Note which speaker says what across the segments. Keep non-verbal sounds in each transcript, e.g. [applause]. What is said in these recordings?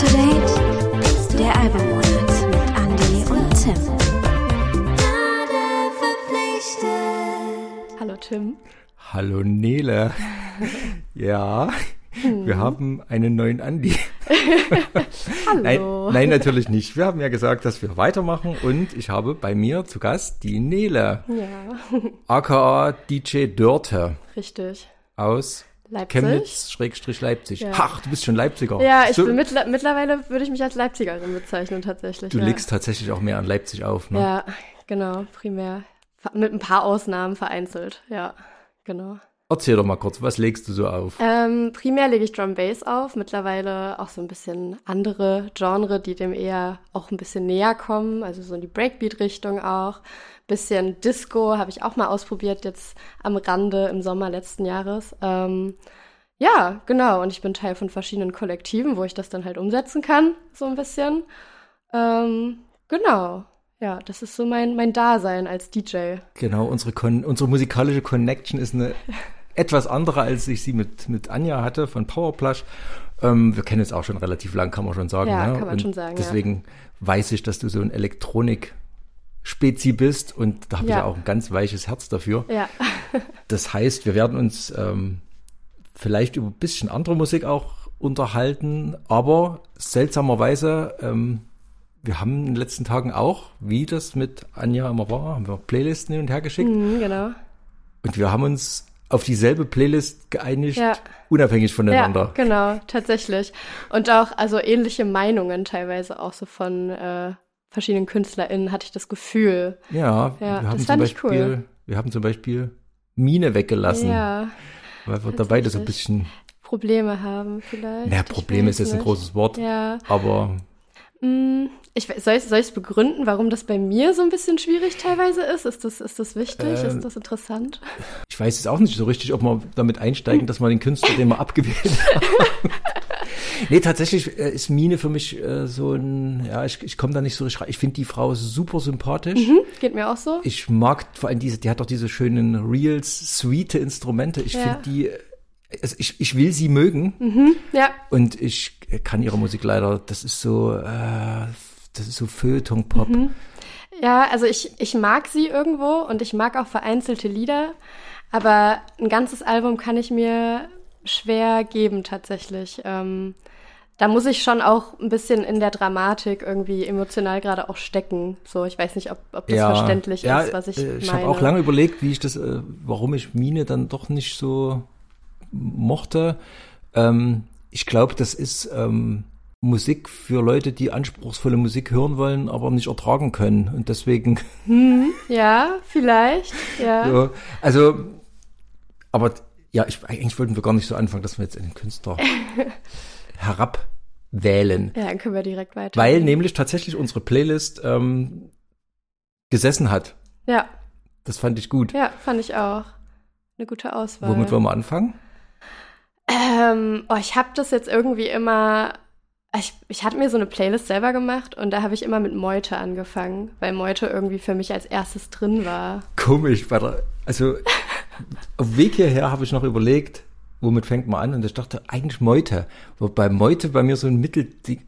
Speaker 1: to Date, der Albummonat mit Andy und Tim.
Speaker 2: Hallo Tim.
Speaker 3: Hallo Nele. [laughs] Ja, wir haben einen neuen Andi. [laughs]
Speaker 2: Hallo.
Speaker 3: Nein, nein, natürlich nicht. Wir haben ja gesagt, dass wir weitermachen und ich habe bei mir zu Gast die Nele,
Speaker 2: Ja,
Speaker 3: aka DJ Dörte
Speaker 2: richtig.
Speaker 3: aus
Speaker 2: Leipzig.
Speaker 3: Chemnitz, Schrägstrich Leipzig.
Speaker 2: Ja.
Speaker 3: Ach, du bist schon Leipziger.
Speaker 2: Ja, ich
Speaker 3: so,
Speaker 2: bin mittler mittlerweile würde ich mich als Leipzigerin bezeichnen tatsächlich.
Speaker 3: Du
Speaker 2: ja.
Speaker 3: legst tatsächlich auch mehr an Leipzig auf, ne?
Speaker 2: Ja, genau, primär. Mit ein paar Ausnahmen vereinzelt, ja, genau.
Speaker 3: Erzähl doch mal kurz, was legst du so auf?
Speaker 2: Ähm, primär lege ich Drum Bass auf, mittlerweile auch so ein bisschen andere Genre, die dem eher auch ein bisschen näher kommen, also so in die Breakbeat-Richtung auch. Bisschen Disco habe ich auch mal ausprobiert, jetzt am Rande im Sommer letzten Jahres. Ähm, ja, genau, und ich bin Teil von verschiedenen Kollektiven, wo ich das dann halt umsetzen kann, so ein bisschen. Ähm, genau, ja, das ist so mein, mein Dasein als DJ.
Speaker 3: Genau, unsere, Con unsere musikalische Connection ist eine [laughs] etwas andere, als ich sie mit, mit Anja hatte von Powerplush. Ähm, wir kennen es auch schon relativ lang, kann man schon sagen.
Speaker 2: Ja,
Speaker 3: ne?
Speaker 2: kann man
Speaker 3: und
Speaker 2: schon sagen, ja.
Speaker 3: Deswegen weiß ich, dass du so ein Elektronik-Spezi bist und da habe ich
Speaker 2: Ja.
Speaker 3: ja auch ein ganz weiches Herz dafür.
Speaker 2: Ja, [laughs]
Speaker 3: Das heißt, wir werden uns ähm, vielleicht über ein bisschen andere Musik auch unterhalten, aber seltsamerweise, ähm, wir haben in den letzten Tagen auch, wie das mit Anja immer war, haben wir Playlisten hin und her geschickt.
Speaker 2: mhm, genau.
Speaker 3: Und wir haben uns auf dieselbe Playlist geeinigt,
Speaker 2: Ja.
Speaker 3: unabhängig
Speaker 2: Ja,
Speaker 3: voneinander.
Speaker 2: genau, tatsächlich. Und auch, also ähnliche Meinungen teilweise auch so von äh, verschiedenen KünstlerInnen hatte ich das Gefühl.
Speaker 3: Ja,
Speaker 2: Ja,
Speaker 3: wir haben
Speaker 2: das
Speaker 3: zum
Speaker 2: fand ich
Speaker 3: Beispiel,
Speaker 2: cool.
Speaker 3: wir haben zum Beispiel Mine weggelassen,
Speaker 2: Ja,
Speaker 3: weil wir dabei das so ein bisschen,
Speaker 2: Probleme haben vielleicht.
Speaker 3: naja,
Speaker 2: Ich
Speaker 3: Problem
Speaker 2: weiß
Speaker 3: ist jetzt ein großes Wort,
Speaker 2: Ja,
Speaker 3: aber
Speaker 2: mm, ich, soll ich soll ich's begründen, warum das bei mir so ein bisschen schwierig teilweise ist? Ist das, ist das wichtig?
Speaker 3: Ähm,
Speaker 2: ist das interessant?
Speaker 3: ich weiß jetzt auch nicht so richtig, ob wir damit einsteigen, dass wir den Künstler, den wir abgewählt [laughs] haben. Nee, tatsächlich äh, ist Mine für mich äh, so ein, ja, ich, ich komme da nicht so richtig rein. Ich finde die Frau super sympathisch.
Speaker 2: Hm? Geht mir auch so?
Speaker 3: Ich mag vor allem diese, die hat doch diese schönen Reels, sweete Instrumente. Ich
Speaker 2: Ja.
Speaker 3: finde die, also ich, ich will sie mögen
Speaker 2: Mhm, ja,
Speaker 3: und ich kann ihre Musik leider, das ist so, äh, das ist so Feuilleton-Pop.
Speaker 2: Mhm. Ja, also ich, ich mag sie irgendwo und ich mag auch vereinzelte Lieder, aber ein ganzes Album kann ich mir schwer geben tatsächlich. Ähm, da muss ich schon auch ein bisschen in der Dramatik irgendwie emotional gerade auch stecken. So, ich weiß nicht, ob, ob das verständlich
Speaker 3: ja,
Speaker 2: ist, was ich
Speaker 3: äh, Ich
Speaker 2: meine.
Speaker 3: habe auch lange überlegt, wie ich das, äh, warum ich Mine dann doch nicht so mochte. Ähm, ich glaube, das ist ähm, Musik für Leute, die anspruchsvolle Musik hören wollen, aber nicht ertragen können. Und deswegen [laughs]
Speaker 2: Ja, vielleicht. Ja.
Speaker 3: So, also, aber ja, ich, eigentlich wollten wir gar nicht so anfangen, dass wir jetzt einen Künstler [laughs] herabwählen.
Speaker 2: Ja, dann können wir direkt weiter.
Speaker 3: Weil nämlich tatsächlich unsere Playlist ähm, gesessen hat.
Speaker 2: Ja,
Speaker 3: Das fand ich gut.
Speaker 2: ja, fand ich auch. Eine gute Auswahl.
Speaker 3: Womit wollen wir anfangen?
Speaker 2: Ähm, oh, ich habe das jetzt irgendwie immer. Ich, ich hatte mir so eine Playlist selber gemacht und da habe ich immer mit Meute angefangen, weil Meute irgendwie für mich als erstes drin war.
Speaker 3: Komisch, der, also [laughs] auf Weg hierher habe ich noch überlegt, womit fängt man an? Und ich dachte, eigentlich Meute. Wobei Meute bei mir so ein Mittelding.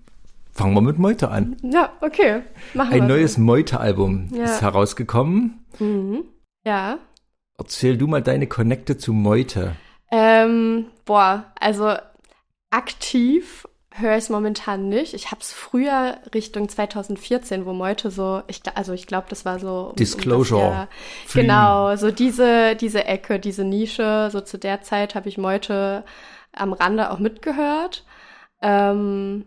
Speaker 3: Fangen wir mit Meute an.
Speaker 2: Ja, okay. Machen
Speaker 3: Ein neues Meute-Album
Speaker 2: Ja.
Speaker 3: ist herausgekommen.
Speaker 2: Mhm. Ja.
Speaker 3: Erzähl du mal deine Connecte zu Meute.
Speaker 2: Ähm, boah, also aktiv höre ich es momentan nicht. Ich habe es früher Richtung 2014, wo Meute so, ich, also ich glaube, das war so um, um
Speaker 3: Disclosure.
Speaker 2: Jahr,
Speaker 3: Fliegen.
Speaker 2: genau, so diese diese Ecke, diese Nische. So zu der Zeit habe ich Meute am Rande auch mitgehört. Ähm,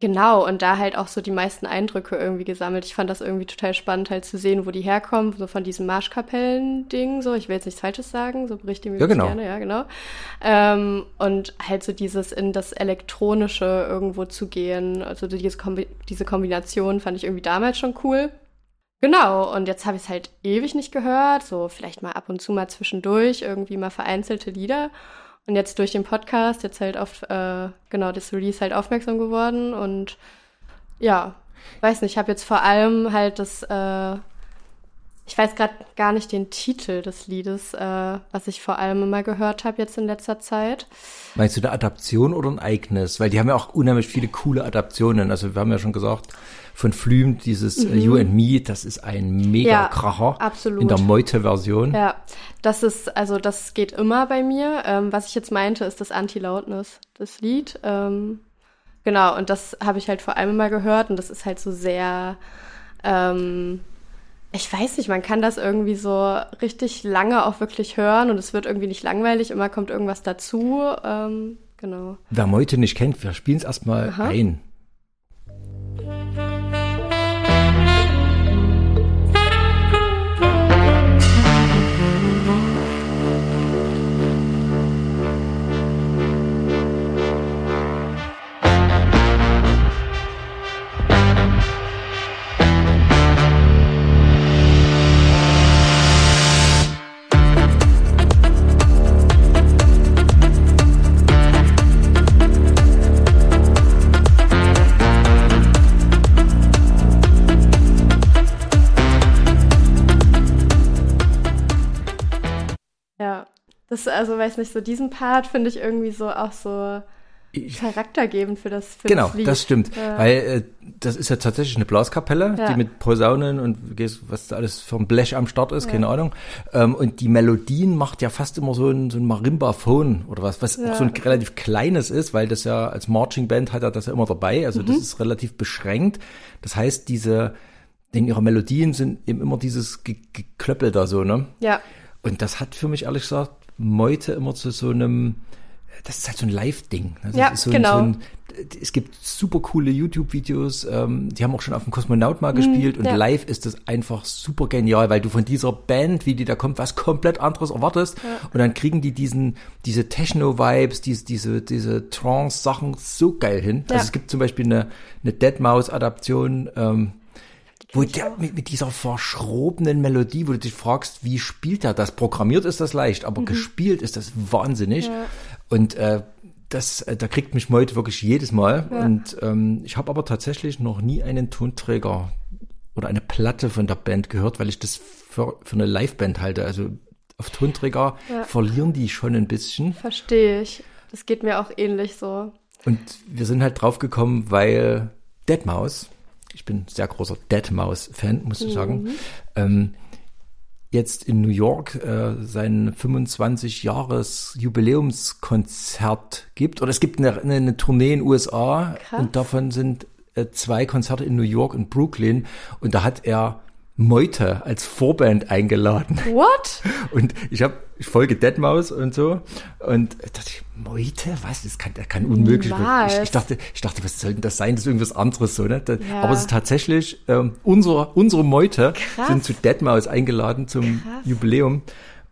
Speaker 2: Genau, und da halt auch so die meisten Eindrücke irgendwie gesammelt. Ich fand das irgendwie total spannend, halt zu sehen, wo die herkommen, so von diesem Marschkapellen-Ding, so. Ich will jetzt nichts Falsches sagen, so berichte mir
Speaker 3: Ja, genau.
Speaker 2: gerne, ja, genau. Ähm, und halt so dieses in das Elektronische irgendwo zu gehen, also diese, Kombi diese Kombination fand ich irgendwie damals schon cool. Genau, und jetzt habe ich es halt ewig nicht gehört, so vielleicht mal ab und zu mal zwischendurch, irgendwie mal vereinzelte Lieder. Und jetzt durch den Podcast, jetzt halt auf, äh, genau, das Release halt aufmerksam geworden und ja, weiß nicht, ich habe jetzt vor allem halt das, äh, ich weiß gerade gar nicht den Titel des Liedes, äh, was ich vor allem immer gehört habe jetzt in letzter Zeit.
Speaker 3: Meinst du eine Adaption oder ein eigenes? Weil die haben ja auch unheimlich viele coole Adaptionen. Also wir haben ja schon gesagt, von Flüm, dieses mhm. You and Me, das ist ein Mega-Kracher.
Speaker 2: Ja, absolut.
Speaker 3: In der Meute-Version.
Speaker 2: Ja, das ist, also das geht immer bei mir. Ähm, was ich jetzt meinte, ist das Anti-Loudness, das Lied. Ähm, genau, und das habe ich halt vor allem immer gehört und das ist halt so sehr, ähm, ich weiß nicht, man kann das irgendwie so richtig lange auch wirklich hören und es wird irgendwie nicht langweilig, immer kommt irgendwas dazu. Ähm, genau.
Speaker 3: Wer Meute nicht kennt, wir spielen es erstmal ein.
Speaker 2: Das, also weiß nicht, so diesen Part finde ich irgendwie so auch so charaktergebend für das für
Speaker 3: Genau,
Speaker 2: das, Lied.
Speaker 3: das stimmt.
Speaker 2: Ja.
Speaker 3: Weil äh, das ist ja tatsächlich eine Blaskapelle,
Speaker 2: Ja.
Speaker 3: die mit Posaunen und was da alles für ein Blech am Start ist, keine Ahnung. Ähm, und die Melodien macht ja fast immer so ein, so ein Marimbaphon oder was, was
Speaker 2: Ja.
Speaker 3: auch so ein relativ kleines ist, weil das ja als Marching Band hat er das ja immer dabei. Also
Speaker 2: Mhm.
Speaker 3: das ist relativ beschränkt. Das heißt, diese, in ihre Melodien sind eben immer dieses Ge Geklöppel da so, ne?
Speaker 2: Ja,
Speaker 3: Und das hat für mich ehrlich gesagt Meute immer zu so einem, das ist halt so ein Live-Ding. ne?
Speaker 2: Ja,
Speaker 3: so
Speaker 2: genau.
Speaker 3: Ein, so ein, es gibt super coole YouTube-Videos, ähm, die haben auch schon auf dem Kosmonaut mal gespielt und
Speaker 2: Mhm, ja.
Speaker 3: live ist das einfach super genial, weil du von dieser Band, wie die da kommt, was komplett anderes erwartest und dann kriegen die diesen, diese Techno-Vibes, diese, diese, diese Trance-Sachen so geil hin.
Speaker 2: Ja.
Speaker 3: Also es gibt zum Beispiel eine, eine Deadmau5-Adaption, ähm, wo der mit, mit dieser verschrobenen Melodie, wo du dich fragst, wie spielt er das? Programmiert ist das leicht, aber gespielt ist das wahnsinnig.
Speaker 2: Mhm. Ja.
Speaker 3: Und äh, das, äh, da kriegt mich Meute wirklich jedes Mal. Und ähm, ich habe aber tatsächlich noch nie einen Tonträger oder eine Platte von der Band gehört, weil ich das für, für eine Liveband halte. Also auf Tonträger
Speaker 2: Ja.
Speaker 3: verlieren die schon ein bisschen.
Speaker 2: verstehe ich. Das geht mir auch ähnlich so.
Speaker 3: Und wir sind halt drauf gekommen, weil Deadmaus, ich bin sehr großer Deadmaus-Fan, muss ich sagen, ähm, jetzt in New York äh, sein 25-Jahres-Jubiläumskonzert gibt. Oder es gibt eine, eine, eine Tournee in den USA
Speaker 2: Krass.
Speaker 3: und davon sind äh, zwei Konzerte in New York und Brooklyn. Und da hat er Meute als Vorband eingeladen.
Speaker 2: What? [laughs]
Speaker 3: Und ich habe, ich folge Deadmaus und so. Und da dachte ich, Meute, was? Das kann, das kann unmöglich.
Speaker 2: Niemals.
Speaker 3: Ich, ich dachte, ich dachte, was soll denn das sein? Das ist irgendwas anderes so, ne? Da,
Speaker 2: Ja.
Speaker 3: Aber es ist tatsächlich, ähm, unsere, unsere Meute
Speaker 2: Krass.
Speaker 3: sind zu Deadmaus eingeladen zum
Speaker 2: Krass.
Speaker 3: Jubiläum.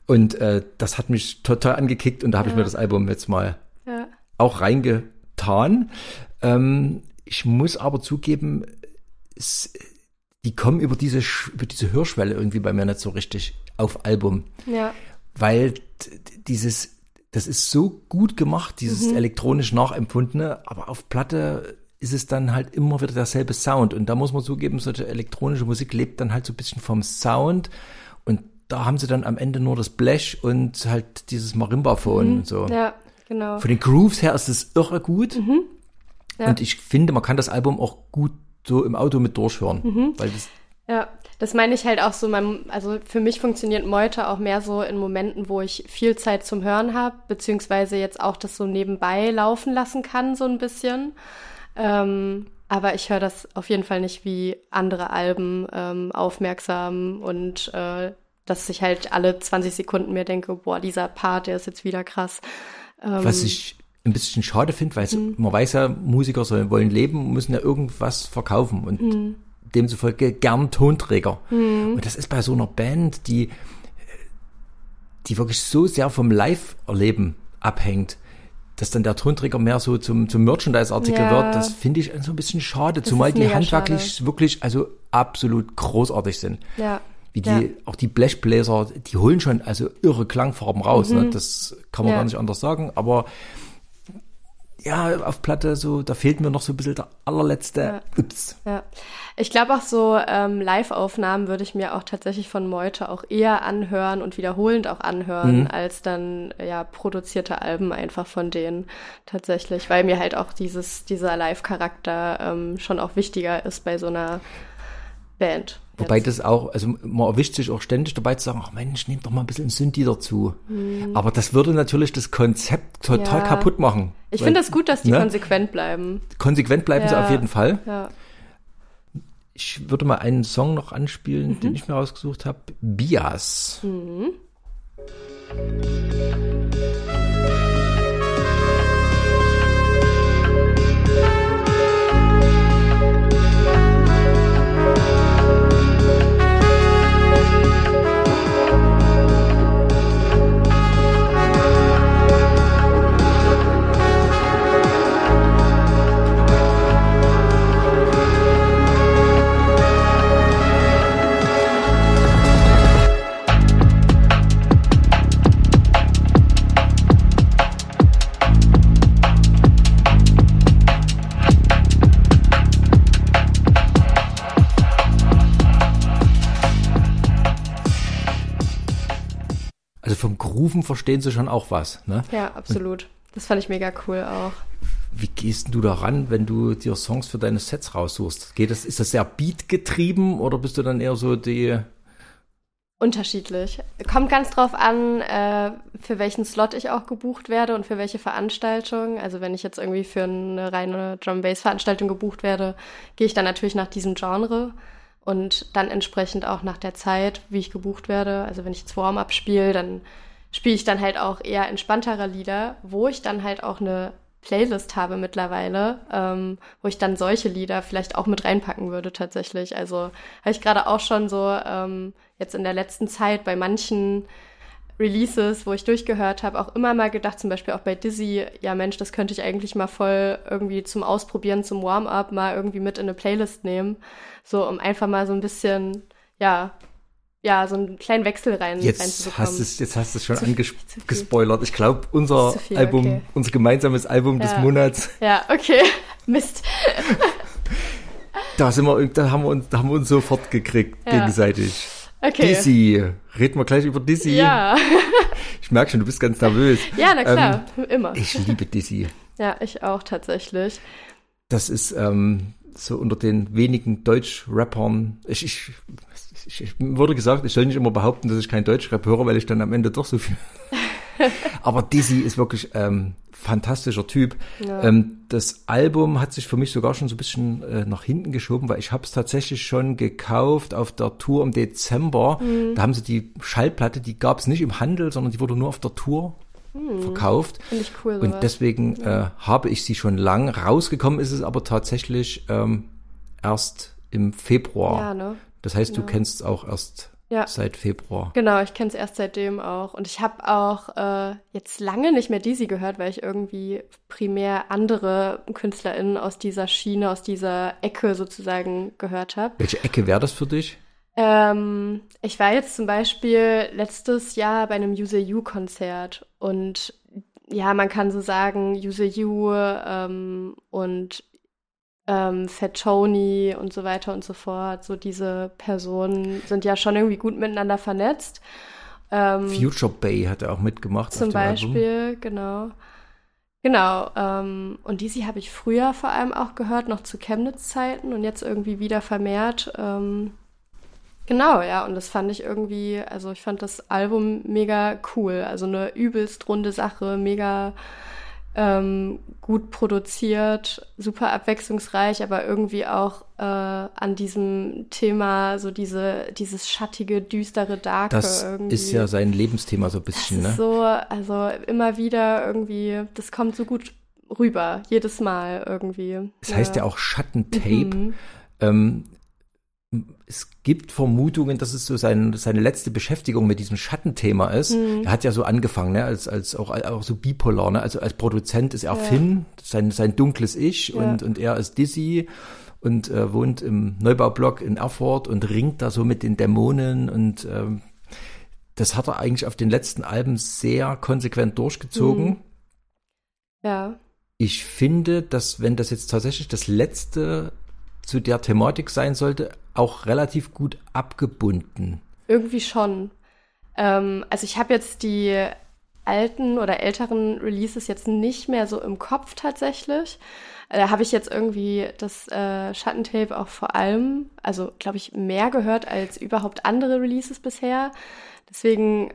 Speaker 3: Und äh, das hat mich total angekickt und da habe ich
Speaker 2: Ja.
Speaker 3: mir das Album jetzt mal
Speaker 2: Ja.
Speaker 3: auch reingetan. Ähm, ich muss aber zugeben, es, die kommen über diese, über diese Hörschwelle irgendwie bei mir nicht so richtig auf Album.
Speaker 2: Ja.
Speaker 3: Weil dieses, das ist so gut gemacht, dieses elektronisch nachempfundene, aber auf Platte ist es dann halt immer wieder derselbe Sound. Und da muss man zugeben, solche elektronische Musik lebt dann halt so ein bisschen vom Sound. Und da haben sie dann am Ende nur das Blech und halt dieses Marimbaphon und so.
Speaker 2: Ja, genau.
Speaker 3: Von den Grooves her ist es irre gut.
Speaker 2: Ja.
Speaker 3: Und ich finde, man kann das Album auch gut so im Auto mit durchhören. Weil das,
Speaker 2: Ja, das meine ich halt auch so, mein, also für mich funktioniert Meute auch mehr so in Momenten, wo ich viel Zeit zum Hören habe, beziehungsweise jetzt auch das so nebenbei laufen lassen kann, so ein bisschen. Ähm, aber ich höre das auf jeden Fall nicht wie andere Alben ähm, aufmerksam und äh, dass ich halt alle 20 Sekunden mir denke, boah, dieser Part, der ist jetzt wieder krass. Ähm,
Speaker 3: was ich ein bisschen schade finde, weil es- man weiß ja, Musiker sollen, wollen leben, müssen ja irgendwas verkaufen und demzufolge gern Tonträger. Und das ist bei so einer Band, die, die wirklich so sehr vom Live-Erleben abhängt, dass dann der Tonträger mehr so zum, zum Merchandise-Artikel
Speaker 2: Ja.
Speaker 3: wird, das finde ich so ein bisschen schade,
Speaker 2: Das
Speaker 3: zumal die handwerklich wirklich also absolut großartig sind.
Speaker 2: ja,
Speaker 3: Wie die,
Speaker 2: Ja.
Speaker 3: auch die Blechbläser, die holen schon also
Speaker 2: Mhm.
Speaker 3: irre Klangfarben raus. Ne? Das kann man gar nicht anders sagen. Aber, ja, auf Platte so, da fehlt mir noch so ein bisschen der allerletzte
Speaker 2: Ja.
Speaker 3: Ups.
Speaker 2: Ja, ich glaube auch so ähm, Live-Aufnahmen würde ich mir auch tatsächlich von Meute auch eher anhören und wiederholend auch anhören,
Speaker 3: Mhm.
Speaker 2: als dann ja produzierte Alben einfach von denen tatsächlich, weil mir halt auch dieses dieser Live-Charakter ähm, schon auch wichtiger ist bei so einer Band.
Speaker 3: Wobei das auch, also man erwischt sich auch ständig dabei zu sagen, ach Mensch, nehmt doch mal ein bisschen Synthi dazu. Aber das würde natürlich das Konzept total
Speaker 2: Mhm. Ja.
Speaker 3: kaputt machen.
Speaker 2: ich finde es gut, dass die
Speaker 3: ne?
Speaker 2: konsequent bleiben.
Speaker 3: konsequent bleiben sie
Speaker 2: Ja.
Speaker 3: auf jeden Fall.
Speaker 2: Ja.
Speaker 3: Ich würde mal einen Song noch anspielen,
Speaker 2: Mhm.
Speaker 3: den ich mir rausgesucht habe. Bias. Also vom Grooven verstehen sie schon auch was. Ne?
Speaker 2: ja, absolut. Das fand ich mega cool auch.
Speaker 3: Wie gehst du da ran, wenn du dir Songs für deine Sets raussuchst? Geht das, ist das sehr beatgetrieben oder bist du dann eher so die
Speaker 2: Unterschiedlich. Kommt ganz drauf an, äh, für welchen Slot ich auch gebucht werde und für welche Veranstaltung. Also wenn ich jetzt irgendwie für eine reine Drum-Bass-Veranstaltung gebucht werde, gehe ich dann natürlich nach diesem Genre und dann entsprechend auch nach der Zeit, wie ich gebucht werde. Also wenn ich jetzt Warm-Up spiele, dann spiele ich dann halt auch eher entspanntere Lieder, wo ich dann halt auch eine Playlist habe mittlerweile, ähm, wo ich dann solche Lieder vielleicht auch mit reinpacken würde tatsächlich. Also habe ich gerade auch schon so ähm, jetzt in der letzten Zeit bei manchen Releases, wo ich durchgehört habe, auch immer mal gedacht, zum Beispiel auch bei Dizzy, ja Mensch, das könnte ich eigentlich mal voll irgendwie zum Ausprobieren, zum Warm-up mal irgendwie mit in eine Playlist nehmen. So, um einfach mal so ein bisschen, ja, ja, so einen kleinen Wechsel rein
Speaker 3: Jetzt
Speaker 2: reinzubekommen.
Speaker 3: hast du es, jetzt hast du es schon
Speaker 2: Zu viel,
Speaker 3: anges-
Speaker 2: zu viel.
Speaker 3: gespoilert. Ich glaube, unser
Speaker 2: viel,
Speaker 3: Album,
Speaker 2: okay.
Speaker 3: unser gemeinsames Album des
Speaker 2: Ja.
Speaker 3: Monats,
Speaker 2: Ja, okay. [laughs] Mist.
Speaker 3: da sind wir, da haben wir uns, da haben wir uns sofort gekriegt
Speaker 2: Ja.
Speaker 3: gegenseitig.
Speaker 2: Okay.
Speaker 3: Dizzy, reden wir gleich über Dizzy.
Speaker 2: Ja.
Speaker 3: Ich merke schon, du bist ganz nervös.
Speaker 2: Ja, na klar, immer.
Speaker 3: Ich liebe Dizzy.
Speaker 2: Ja, ich auch tatsächlich.
Speaker 3: Das ist ähm, so unter den wenigen Deutsch-Rappern. Ich, ich, ich, ich wurde gesagt, ich soll nicht immer behaupten, dass ich kein Deutsch-Rap höre, weil ich dann am Ende doch so viel. [laughs] Aber Dizzy ist wirklich ähm, fantastischer Typ.
Speaker 2: Ja.
Speaker 3: Ähm, das Album hat sich für mich sogar schon so ein bisschen äh, nach hinten geschoben, weil ich habe es tatsächlich schon gekauft auf der Tour im Dezember.
Speaker 2: Mhm.
Speaker 3: Da haben sie die Schallplatte, die gab es nicht im Handel, sondern die wurde nur auf der Tour verkauft.
Speaker 2: Finde ich cool.
Speaker 3: Und
Speaker 2: Mhm.
Speaker 3: deswegen äh, habe ich sie schon lang. Rausgekommen ist es aber tatsächlich ähm, erst im Februar.
Speaker 2: Ja, ne?
Speaker 3: Das heißt, du
Speaker 2: Ja.
Speaker 3: kennst es auch erst
Speaker 2: Ja.
Speaker 3: seit Februar.
Speaker 2: Genau, ich kenne es erst seitdem auch. Und ich habe auch äh, jetzt lange nicht mehr Dizzy gehört, weil ich irgendwie primär andere KünstlerInnen aus dieser Schiene, aus dieser Ecke sozusagen gehört habe.
Speaker 3: Welche Ecke wäre das für dich?
Speaker 2: Ähm, ich war jetzt zum Beispiel letztes Jahr bei einem User You Konzert und ja, man kann so sagen, User You ähm, und ähm, Fat Tony und so weiter und so fort. So diese Personen sind ja schon irgendwie gut miteinander vernetzt. Ähm,
Speaker 3: Future Bay hat er auch mitgemacht
Speaker 2: zum
Speaker 3: dem Album.
Speaker 2: Beispiel, genau. Genau, ähm, und Dizzy habe ich früher vor allem auch gehört, noch zu Chemnitz-Zeiten und jetzt irgendwie wieder vermehrt. Ähm, genau, ja, und das fand ich irgendwie, also ich fand das Album mega cool. Also eine übelst runde Sache, mega ähm, gut produziert, super abwechslungsreich, aber irgendwie auch äh, an diesem Thema so diese, dieses schattige, düstere, darke
Speaker 3: Das
Speaker 2: irgendwie.
Speaker 3: ist ja sein Lebensthema so ein
Speaker 2: Das
Speaker 3: bisschen,
Speaker 2: ist
Speaker 3: ne?
Speaker 2: so, also immer wieder irgendwie, das kommt so gut rüber, jedes Mal irgendwie.
Speaker 3: Es heißt ja auch Schattentape.
Speaker 2: Mhm.
Speaker 3: Ähm, es gibt Vermutungen, dass es so sein, seine letzte Beschäftigung mit diesem Schattenthema ist.
Speaker 2: Mhm.
Speaker 3: Er hat ja so angefangen, ne, als, als auch, auch so bipolar, ne? Also als Produzent ist er
Speaker 2: Ja.
Speaker 3: Finn, sein, sein dunkles Ich
Speaker 2: Ja.
Speaker 3: und, und er ist Dizzy und äh, wohnt im Neubaublock in Erfurt und ringt da so mit den Dämonen und ähm, das hat er eigentlich auf den letzten Alben sehr konsequent durchgezogen.
Speaker 2: Mhm. Ja.
Speaker 3: Ich finde, dass wenn das jetzt tatsächlich das letzte zu der Thematik sein sollte, auch relativ gut abgebunden.
Speaker 2: Irgendwie schon. Ähm, also ich habe jetzt die alten oder älteren Releases jetzt nicht mehr so im Kopf tatsächlich. Da habe ich jetzt irgendwie das äh, Schattentape auch vor allem, also glaube ich, mehr gehört als überhaupt andere Releases bisher. Deswegen,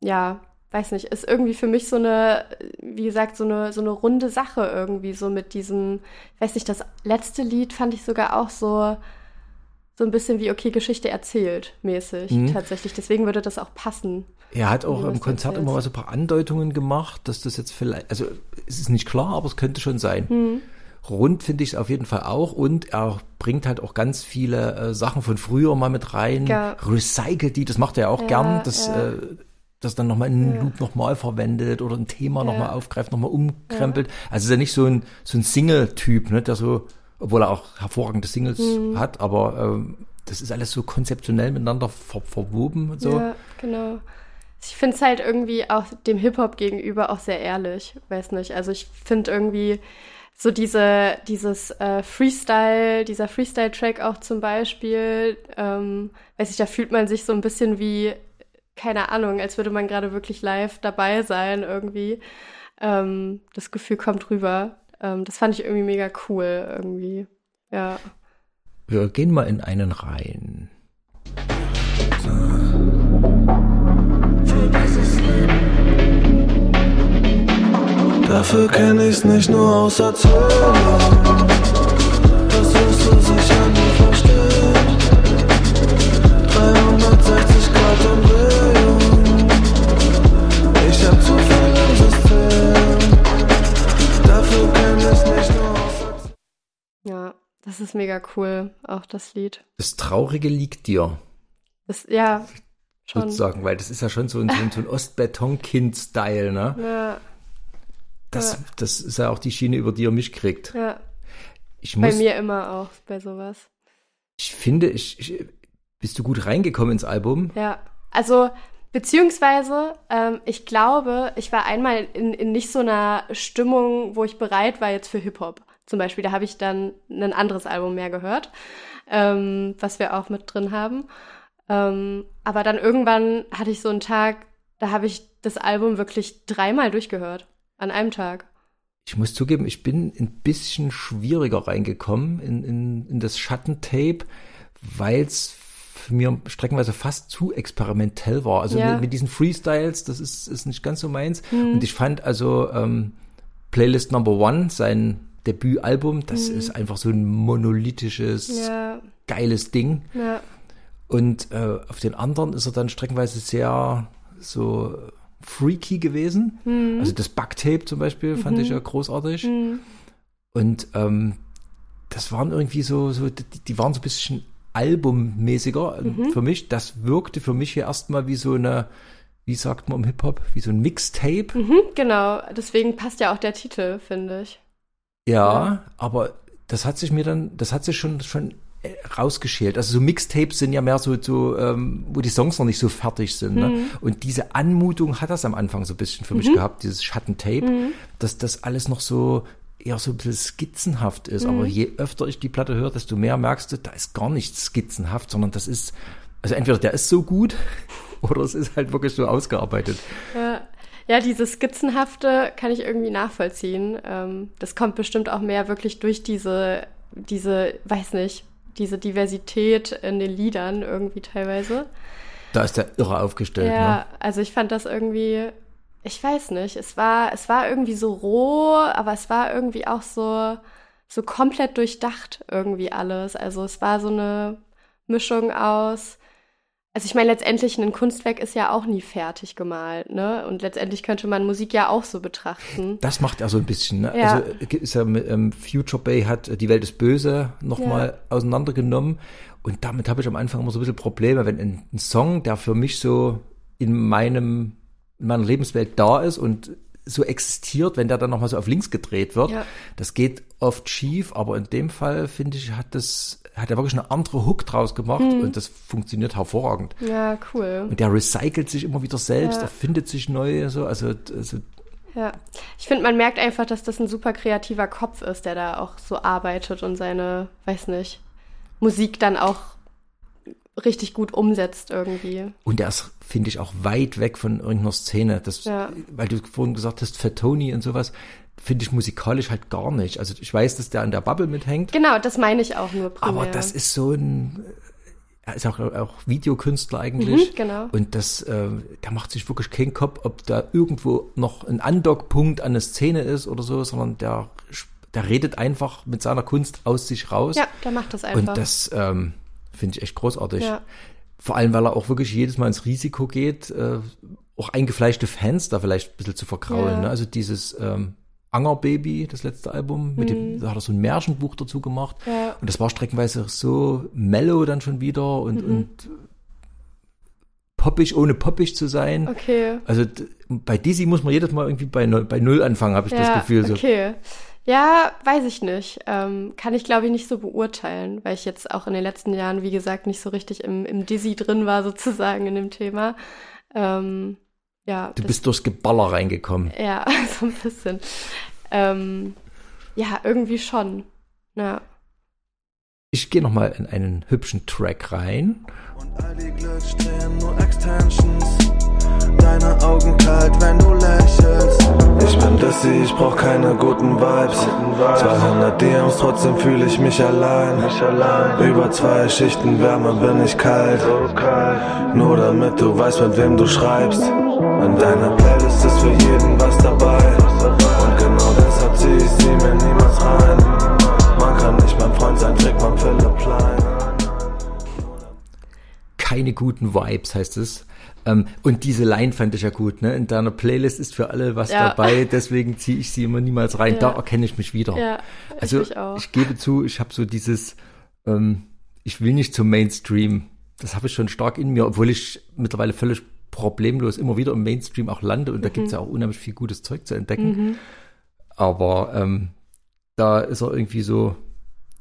Speaker 2: ja, weiß nicht, ist irgendwie für mich so eine, wie gesagt, so eine, so eine runde Sache irgendwie, so mit diesem, weiß nicht, das letzte Lied fand ich sogar auch so, so ein bisschen wie, okay, Geschichte erzählt mäßig mhm. tatsächlich. Deswegen würde das auch passen.
Speaker 3: Er hat auch im Konzert immer mal so ein paar Andeutungen gemacht, dass das jetzt vielleicht, also es ist nicht klar, aber es könnte schon sein. Mhm. Rund finde ich es auf jeden Fall auch und er bringt halt auch ganz viele äh, Sachen von früher mal mit rein, ja. recycelt die, das macht er auch ja, gern, das, ja. äh, das dann nochmal in einen Loop nochmal verwendet oder ein Thema ja. nochmal aufgreift, nochmal umkrempelt. Also ist ja nicht so ein, so ein Single-Typ, ne, der so, obwohl er auch hervorragende Singles mhm. hat, aber ähm, das ist alles so konzeptionell miteinander ver verwoben und so.
Speaker 2: Ja, genau. Ich finde es halt irgendwie auch dem Hip-Hop gegenüber auch sehr ehrlich, weiß nicht. Also ich finde irgendwie so diese, dieses äh, Freestyle, dieser Freestyle-Track auch zum Beispiel, ähm, weiß ich, da fühlt man sich so ein bisschen wie, keine Ahnung, als würde man gerade wirklich live dabei sein irgendwie. Ähm, das Gefühl kommt rüber. Ähm, das fand ich irgendwie mega cool irgendwie. Ja.
Speaker 3: Wir gehen mal in einen rein.
Speaker 4: Dafür kenn ich's nicht nur aus Erzählung. Das wirst du sicher nie verstehen. 360 Grad Umdrehung.
Speaker 2: Ja, das ist mega cool, auch das Lied.
Speaker 3: Das Traurige liegt dir.
Speaker 2: Das, ja,
Speaker 3: schon. Sozusagen, weil das ist ja schon so ein, so ein, Ostbeton-Kind-Style, ne?
Speaker 2: Ja.
Speaker 3: Das, ja. das ist ja auch die Schiene, über die er mich kriegt.
Speaker 2: Ja. Ich muss, bei mir immer auch, bei sowas.
Speaker 3: Ich finde, ich, ich, bist du gut reingekommen ins Album?
Speaker 2: Ja, also beziehungsweise, ähm, ich glaube, ich war einmal in, in nicht so einer Stimmung, wo ich bereit war jetzt für Hip-Hop. Zum Beispiel, da habe ich dann ein anderes Album mehr gehört, ähm, was wir auch mit drin haben. Ähm, aber dann irgendwann hatte ich so einen Tag, da habe ich das Album wirklich dreimal durchgehört. An einem Tag.
Speaker 3: Ich muss zugeben, ich bin ein bisschen schwieriger reingekommen in, in, in das Schattentape, weil es für mir streckenweise fast zu experimentell war. Also ja. mit, mit, diesen Freestyles, das ist, ist nicht ganz so meins. Mhm. Und ich fand also ähm, Playlist Number One, sein Debütalbum, das mhm. ist einfach so ein monolithisches, ja. geiles Ding.
Speaker 2: Ja.
Speaker 3: Und äh, auf den anderen ist er dann streckenweise sehr so freaky gewesen. Mhm. Also das Backtape zum Beispiel fand mhm. ich ja großartig. Mhm. Und ähm, das waren irgendwie so, so die, die waren so ein bisschen albummäßiger mhm. für mich. Das wirkte für mich hier erstmal wie so eine, wie sagt man im Hip-Hop, wie so ein Mixtape.
Speaker 2: Mhm, genau, deswegen passt ja auch der Titel, finde ich.
Speaker 3: Ja, ja, aber das hat sich mir dann, das hat sich schon, schon rausgeschält. Also so Mixtapes sind ja mehr so, so ähm, wo die Songs noch nicht so fertig sind. Ne? Mhm. Und diese Anmutung hat das am Anfang so ein bisschen für mich mhm. gehabt, dieses Schattentape, mhm. dass das alles noch so eher so ein bisschen skizzenhaft ist. Aber mhm. je öfter ich die Platte höre, desto mehr merkst du, da ist gar nichts skizzenhaft, sondern das ist, also entweder der ist so gut [laughs] oder es ist halt wirklich so ausgearbeitet.
Speaker 2: Ja. Ja, dieses Skizzenhafte kann ich irgendwie nachvollziehen. Ähm, das kommt bestimmt auch mehr wirklich durch diese, diese, weiß nicht, diese Diversität in den Liedern irgendwie teilweise.
Speaker 3: Da ist der irre aufgestellt. Ja, ne?
Speaker 2: also ich fand das irgendwie, ich weiß nicht, es war, es war irgendwie so roh, aber es war irgendwie auch so, so komplett durchdacht irgendwie alles. Also es war so eine Mischung aus also ich meine, letztendlich ein Kunstwerk ist ja auch nie fertig gemalt, ne? Und letztendlich könnte man Musik ja auch so betrachten.
Speaker 3: Das macht er so ein bisschen, ne? Ja. Also ist ja, ähm, Future Bay hat Die Welt ist böse nochmal ja. auseinandergenommen. Und damit habe ich am Anfang immer so ein bisschen Probleme, wenn ein, ein Song, der für mich so in meinem, in meiner Lebenswelt da ist und so existiert, wenn der dann nochmal so auf links gedreht wird. Ja. Das geht oft schief, aber in dem Fall, finde ich, hat das hat er wirklich eine andere Hook draus gemacht hm. und das funktioniert hervorragend.
Speaker 2: Ja, cool.
Speaker 3: Und der recycelt sich immer wieder selbst, ja. er findet sich neu, so, also, also
Speaker 2: Ja, ich finde, man merkt einfach, dass das ein super kreativer Kopf ist, der da auch so arbeitet und seine, weiß nicht, Musik dann auch richtig gut umsetzt irgendwie.
Speaker 3: Und er ist, finde ich, auch weit weg von irgendeiner Szene. Das,
Speaker 2: Ja.
Speaker 3: Weil du vorhin gesagt hast, Fatoni und sowas, finde ich musikalisch halt gar nicht. Also ich weiß, dass der an der Bubble mithängt,
Speaker 2: Genau, das meine ich auch nur primär.
Speaker 3: aber das ist so ein, er ist auch, auch Videokünstler eigentlich.
Speaker 2: Mhm, genau.
Speaker 3: Und das, äh, der macht sich wirklich keinen Kopf, ob da irgendwo noch ein Andockpunkt an eine Szene ist oder so, sondern der, der redet einfach mit seiner Kunst aus sich raus.
Speaker 2: Ja, der macht das einfach.
Speaker 3: Und das ähm, finde ich echt großartig.
Speaker 2: Ja.
Speaker 3: Vor allem, weil er auch wirklich jedes Mal ins Risiko geht, äh, auch eingefleischte Fans da vielleicht ein bisschen zu verkraulen.
Speaker 2: Ja.
Speaker 3: Ne? Also dieses ähm, Angerbaby, das letzte Album, mit dem, da hat er so ein Märchenbuch dazu gemacht.
Speaker 2: Mhm. Ja.
Speaker 3: Und das war streckenweise so mellow dann schon wieder und,
Speaker 2: Mhm.
Speaker 3: und poppig, ohne poppig zu sein.
Speaker 2: Okay.
Speaker 3: Also bei Dizzy muss man jedes Mal irgendwie bei Null, bei Null anfangen, habe ich das Gefühl. So.
Speaker 2: Okay. Ja, weiß ich nicht. Ähm, kann ich, glaube ich, nicht so beurteilen, weil ich jetzt auch in den letzten Jahren, wie gesagt, nicht so richtig im, im Dizzy drin war, [laughs] sozusagen in dem Thema. Ähm, ja,
Speaker 3: Du bist durchs Geballer reingekommen.
Speaker 2: ja, [laughs] so ein bisschen. Ähm, ja, irgendwie schon. Ja.
Speaker 3: Ich gehe nochmal in einen hübschen Track rein.
Speaker 4: Und all die Glückssträhnen nur Extensions. Deine Augen kalt, wenn du lächelst. Ich bin Dissy, ich brauch keine guten Vibes. 200 DMs, trotzdem fühle ich mich allein. Über zwei Schichten Wärme bin ich kalt. Nur damit du weißt, mit wem du schreibst. In deiner Playlist ist für jeden was dabei. Und genau deshalb zieh ich sie mir niemals rein. Man kann nicht mein Freund sein, trägt man Philipp Plein.
Speaker 3: keine guten Vibes, heißt es. Ähm, und diese Line fand ich ja gut, ne? In deiner Playlist ist für alle was
Speaker 2: Ja.
Speaker 3: dabei, deswegen ziehe ich sie immer niemals rein.
Speaker 2: Ja.
Speaker 3: Da erkenne ich mich wieder.
Speaker 2: Ja,
Speaker 3: also
Speaker 2: ich mich auch.
Speaker 3: ich gebe zu, ich habe so dieses, ähm, ich will nicht zum Mainstream. Das habe ich schon stark in mir, obwohl ich mittlerweile völlig problemlos immer wieder im Mainstream auch lande und da
Speaker 2: Mhm.
Speaker 3: gibt's ja auch unheimlich viel gutes Zeug zu entdecken. Aber ähm, da ist er irgendwie so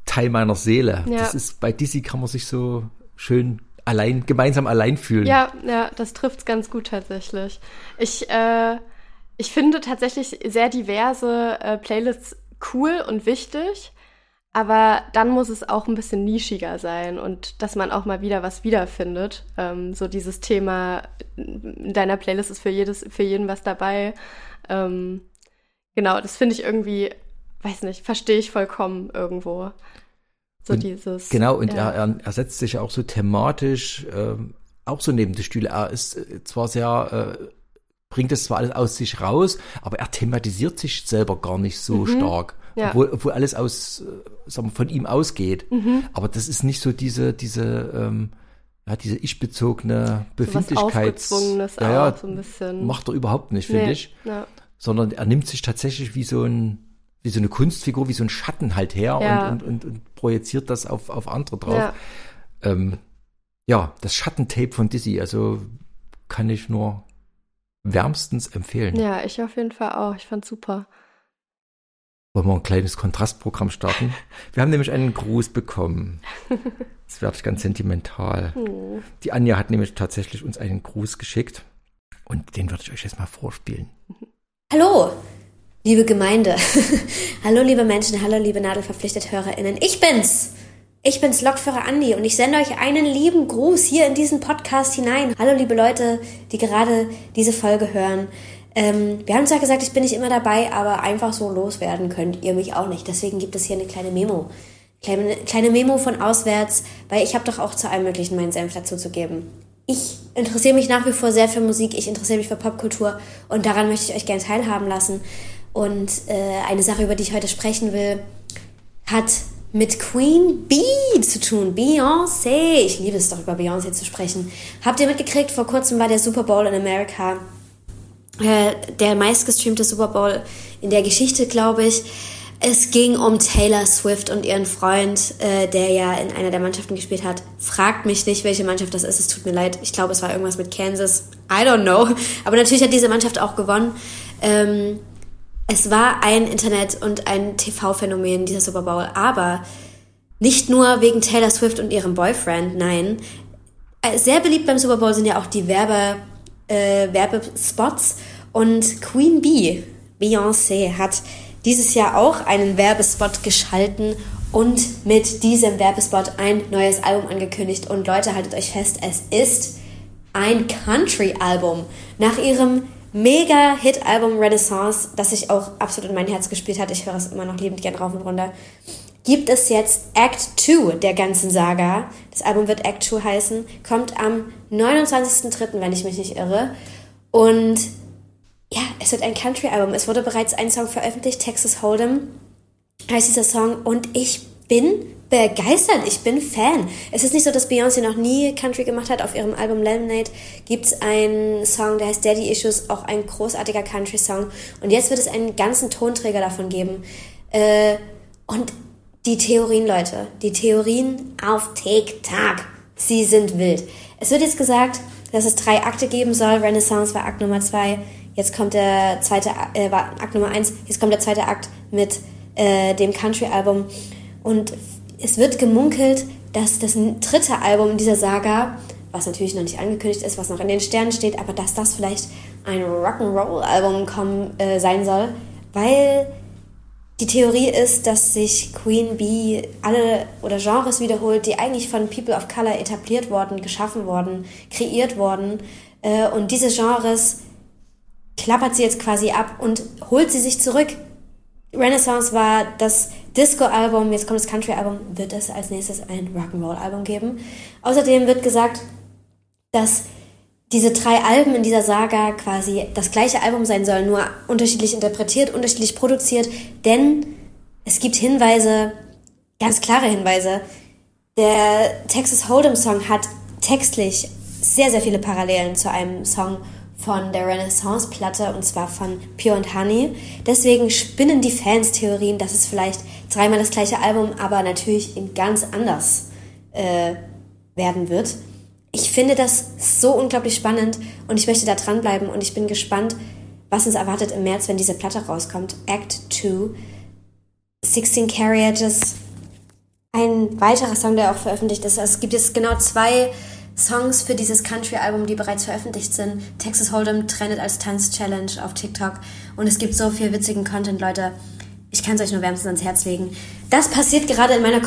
Speaker 3: Teil meiner Seele.
Speaker 2: Ja.
Speaker 3: Das ist bei Dizzy kann man sich so schön allein, gemeinsam allein fühlen.
Speaker 2: Ja, ja, das trifft's ganz gut tatsächlich. Ich, äh, ich finde tatsächlich sehr diverse äh, Playlists cool und wichtig, aber dann muss es auch ein bisschen nischiger sein und dass man auch mal wieder was wiederfindet. Ähm, so dieses Thema, in deiner Playlist ist für jedes, für jeden was dabei. Ähm, genau, das finde ich irgendwie, weiß nicht, verstehe ich vollkommen irgendwo. So
Speaker 3: Und
Speaker 2: dieses.
Speaker 3: Genau, und
Speaker 2: ja.
Speaker 3: er, er, setzt sich ja auch so thematisch ähm, auch so neben die Stühle. Er ist äh, zwar sehr, äh, bringt es zwar alles aus sich raus, aber er thematisiert sich selber gar nicht so stark.
Speaker 2: Mhm. Ja.
Speaker 3: Obwohl, obwohl alles aus, äh, sagen wir, von ihm ausgeht.
Speaker 2: Mhm.
Speaker 3: Aber das ist nicht so diese, diese, ähm, ja, diese ich-bezogene Befindlichkeits...
Speaker 2: Aufgezwungenes
Speaker 3: ja, ja,
Speaker 2: so ein bisschen.
Speaker 3: macht er überhaupt nicht, finde
Speaker 2: Nee,
Speaker 3: ich.
Speaker 2: Ja.
Speaker 3: Sondern er nimmt sich tatsächlich wie so ein, wie so eine Kunstfigur, wie so ein Schatten halt her
Speaker 2: Ja.
Speaker 3: und, und, und, und projiziert das auf, auf andere drauf.
Speaker 2: Ja.
Speaker 3: Ähm, ja, das Schattentape von Dizzy, also kann ich nur wärmstens empfehlen.
Speaker 2: ja, ich auf jeden Fall auch. Ich fand's super.
Speaker 3: Wollen wir ein kleines Kontrastprogramm starten? [laughs] Wir haben nämlich einen Gruß bekommen. Das werde ich ganz sentimental.
Speaker 2: Hm.
Speaker 3: Die Anja hat nämlich tatsächlich uns einen Gruß geschickt und den würde ich euch jetzt mal vorspielen.
Speaker 5: Hallo, liebe Gemeinde. [laughs] hallo, liebe Menschen. Hallo, liebe Nadelverpflichtet HörerInnen. Ich bin's. Ich bin's, Lokführer Andi und ich sende euch einen lieben Gruß hier in diesen Podcast hinein. Hallo, liebe Leute, die gerade diese Folge hören. Ähm, wir haben zwar gesagt, ich bin nicht immer dabei, aber einfach so loswerden könnt ihr mich auch nicht. Deswegen gibt es hier eine kleine Memo. Kleine, kleine Memo von auswärts, weil ich habe doch auch zu allem Möglichen meinen Senf dazu zu geben. Ich interessiere mich nach wie vor sehr für Musik, ich interessiere mich für Popkultur und daran möchte ich euch gerne teilhaben lassen. Und äh, eine Sache, über die ich heute sprechen will, hat mit Queen Bee zu tun. Beyoncé. Ich liebe es doch, über Beyoncé zu sprechen. Habt ihr mitgekriegt, vor kurzem war der Super Bowl in Amerika. Äh, der meistgestreamte Super Bowl in der Geschichte, glaube ich. Es ging um Taylor Swift und ihren Freund, äh, der ja in einer der Mannschaften gespielt hat. Fragt mich nicht, welche Mannschaft das ist. Es tut mir leid. Ich glaube, es war irgendwas mit Kansas. I don't know. Aber natürlich hat diese Mannschaft auch gewonnen. Ähm, es war ein Internet- und ein TV-Phänomen, dieser Super Bowl. Aber nicht nur wegen Taylor Swift und ihrem Boyfriend, nein. Äh, Sehr beliebt beim Super Bowl sind ja auch die Werbe, äh, Werbespots. Und Queen Bee Beyoncé hat dieses Jahr auch einen Werbespot geschalten und mit diesem Werbespot ein neues Album angekündigt. Und Leute, haltet euch fest, es ist ein Country-Album. Nach ihrem Mega-Hit-Album Renaissance, das sich auch absolut in mein Herz gespielt hat, ich höre es immer noch liebend gern rauf und runter, gibt es jetzt Act 2 der ganzen Saga. Das Album wird Act 2 heißen, kommt am 29.03., wenn ich mich nicht irre. Und ja, es wird ein Country-Album. Es wurde bereits ein Song veröffentlicht, Texas Hold'em heißt dieser Song. Und ich bin begeistert. Ich bin Fan. Es ist nicht so, dass Beyoncé noch nie Country gemacht hat. Auf ihrem Album Lemonade gibt es einen Song, der heißt Daddy Issues, auch ein großartiger Country-Song. Und jetzt wird es einen ganzen Tonträger davon geben. Äh, und die Theorien, Leute, die Theorien auf TikTok, sie sind wild. Es wird jetzt gesagt, dass es drei Akte geben soll. Renaissance war Akt Nummer zwei. Jetzt kommt der zweite, äh, war Akt Nummer eins. Jetzt kommt der zweite Akt mit äh, dem Country-Album. Und es wird gemunkelt, dass das dritte Album dieser Saga, was natürlich noch nicht angekündigt ist, was noch in den Sternen steht, aber dass das vielleicht ein Rock'n'Roll-Album äh, sein soll, weil die Theorie ist, dass sich Queen Bee alle oder Genres wiederholt, die eigentlich von People of Color etabliert worden, geschaffen worden, kreiert worden. Äh, und diese Genres klappert sie jetzt quasi ab und holt sie sich zurück. Renaissance war das Disco-Album, jetzt kommt das Country-Album, wird es als nächstes ein Rock'n'Roll-Album geben. Außerdem wird gesagt, dass diese drei Alben in dieser Saga quasi das gleiche Album sein sollen, nur unterschiedlich interpretiert, unterschiedlich produziert, denn es gibt Hinweise, ganz klare Hinweise. Der Texas Hold'em Song hat textlich sehr, sehr viele Parallelen zu einem Song von der Renaissance-Platte und zwar von Pure and Honey. Deswegen spinnen die Fans Theorien, dass es vielleicht dreimal das gleiche Album, aber natürlich in ganz anders äh, werden wird ich finde das so unglaublich spannend und ich möchte da dranbleiben und ich bin gespannt, was uns erwartet im März, wenn diese Platte rauskommt. Act 2, 16 Carriages, ein weiterer Song, der auch veröffentlicht ist. Es gibt jetzt genau zwei Songs für dieses Country-Album, die bereits veröffentlicht sind. Texas Hold'em trendet als Tanz-Challenge auf TikTok und es gibt so viel witzigen Content, Leute. Ich kann es euch nur wärmstens ans Herz legen. Das passiert gerade in meiner,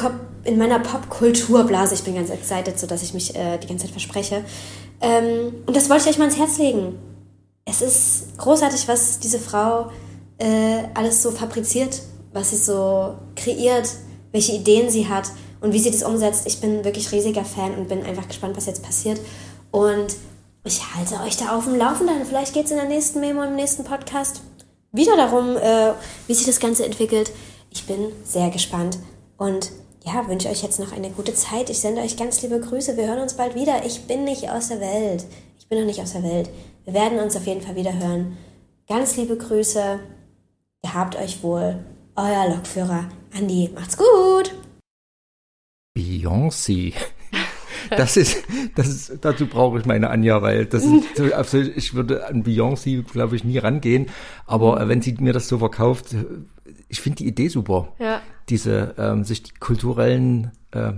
Speaker 5: in meiner Popkulturblase. Ich bin ganz excited, sodass ich mich äh, die ganze Zeit verspreche. Ähm, und das wollte ich euch mal ans Herz legen. Es ist großartig, was diese Frau äh, alles so fabriziert, was sie so kreiert, welche Ideen sie hat und wie sie das umsetzt. Ich bin wirklich riesiger Fan und bin einfach gespannt, was jetzt passiert. Und ich halte euch da auf dem Laufenden. Vielleicht geht es in der nächsten Memo, im nächsten Podcast wieder darum, äh, wie sich das Ganze entwickelt. Ich bin sehr gespannt und ja, wünsche euch jetzt noch eine gute Zeit. Ich sende euch ganz liebe Grüße. Wir hören uns bald wieder. Ich bin nicht aus der Welt. Ich bin noch nicht aus der Welt. Wir werden uns auf jeden Fall wieder hören. Ganz liebe Grüße. Gehabt euch wohl. Euer Lokführer Andi. Macht's gut.
Speaker 3: Beyoncé. Das ist, das ist, dazu brauche ich meine Anja, weil das ist, also [laughs] ich würde an Beyoncé, glaube ich, nie rangehen. Aber äh, wenn sie mir das so verkauft, ich finde die Idee super.
Speaker 2: Ja.
Speaker 3: Diese, ähm, sich die kulturellen, äh,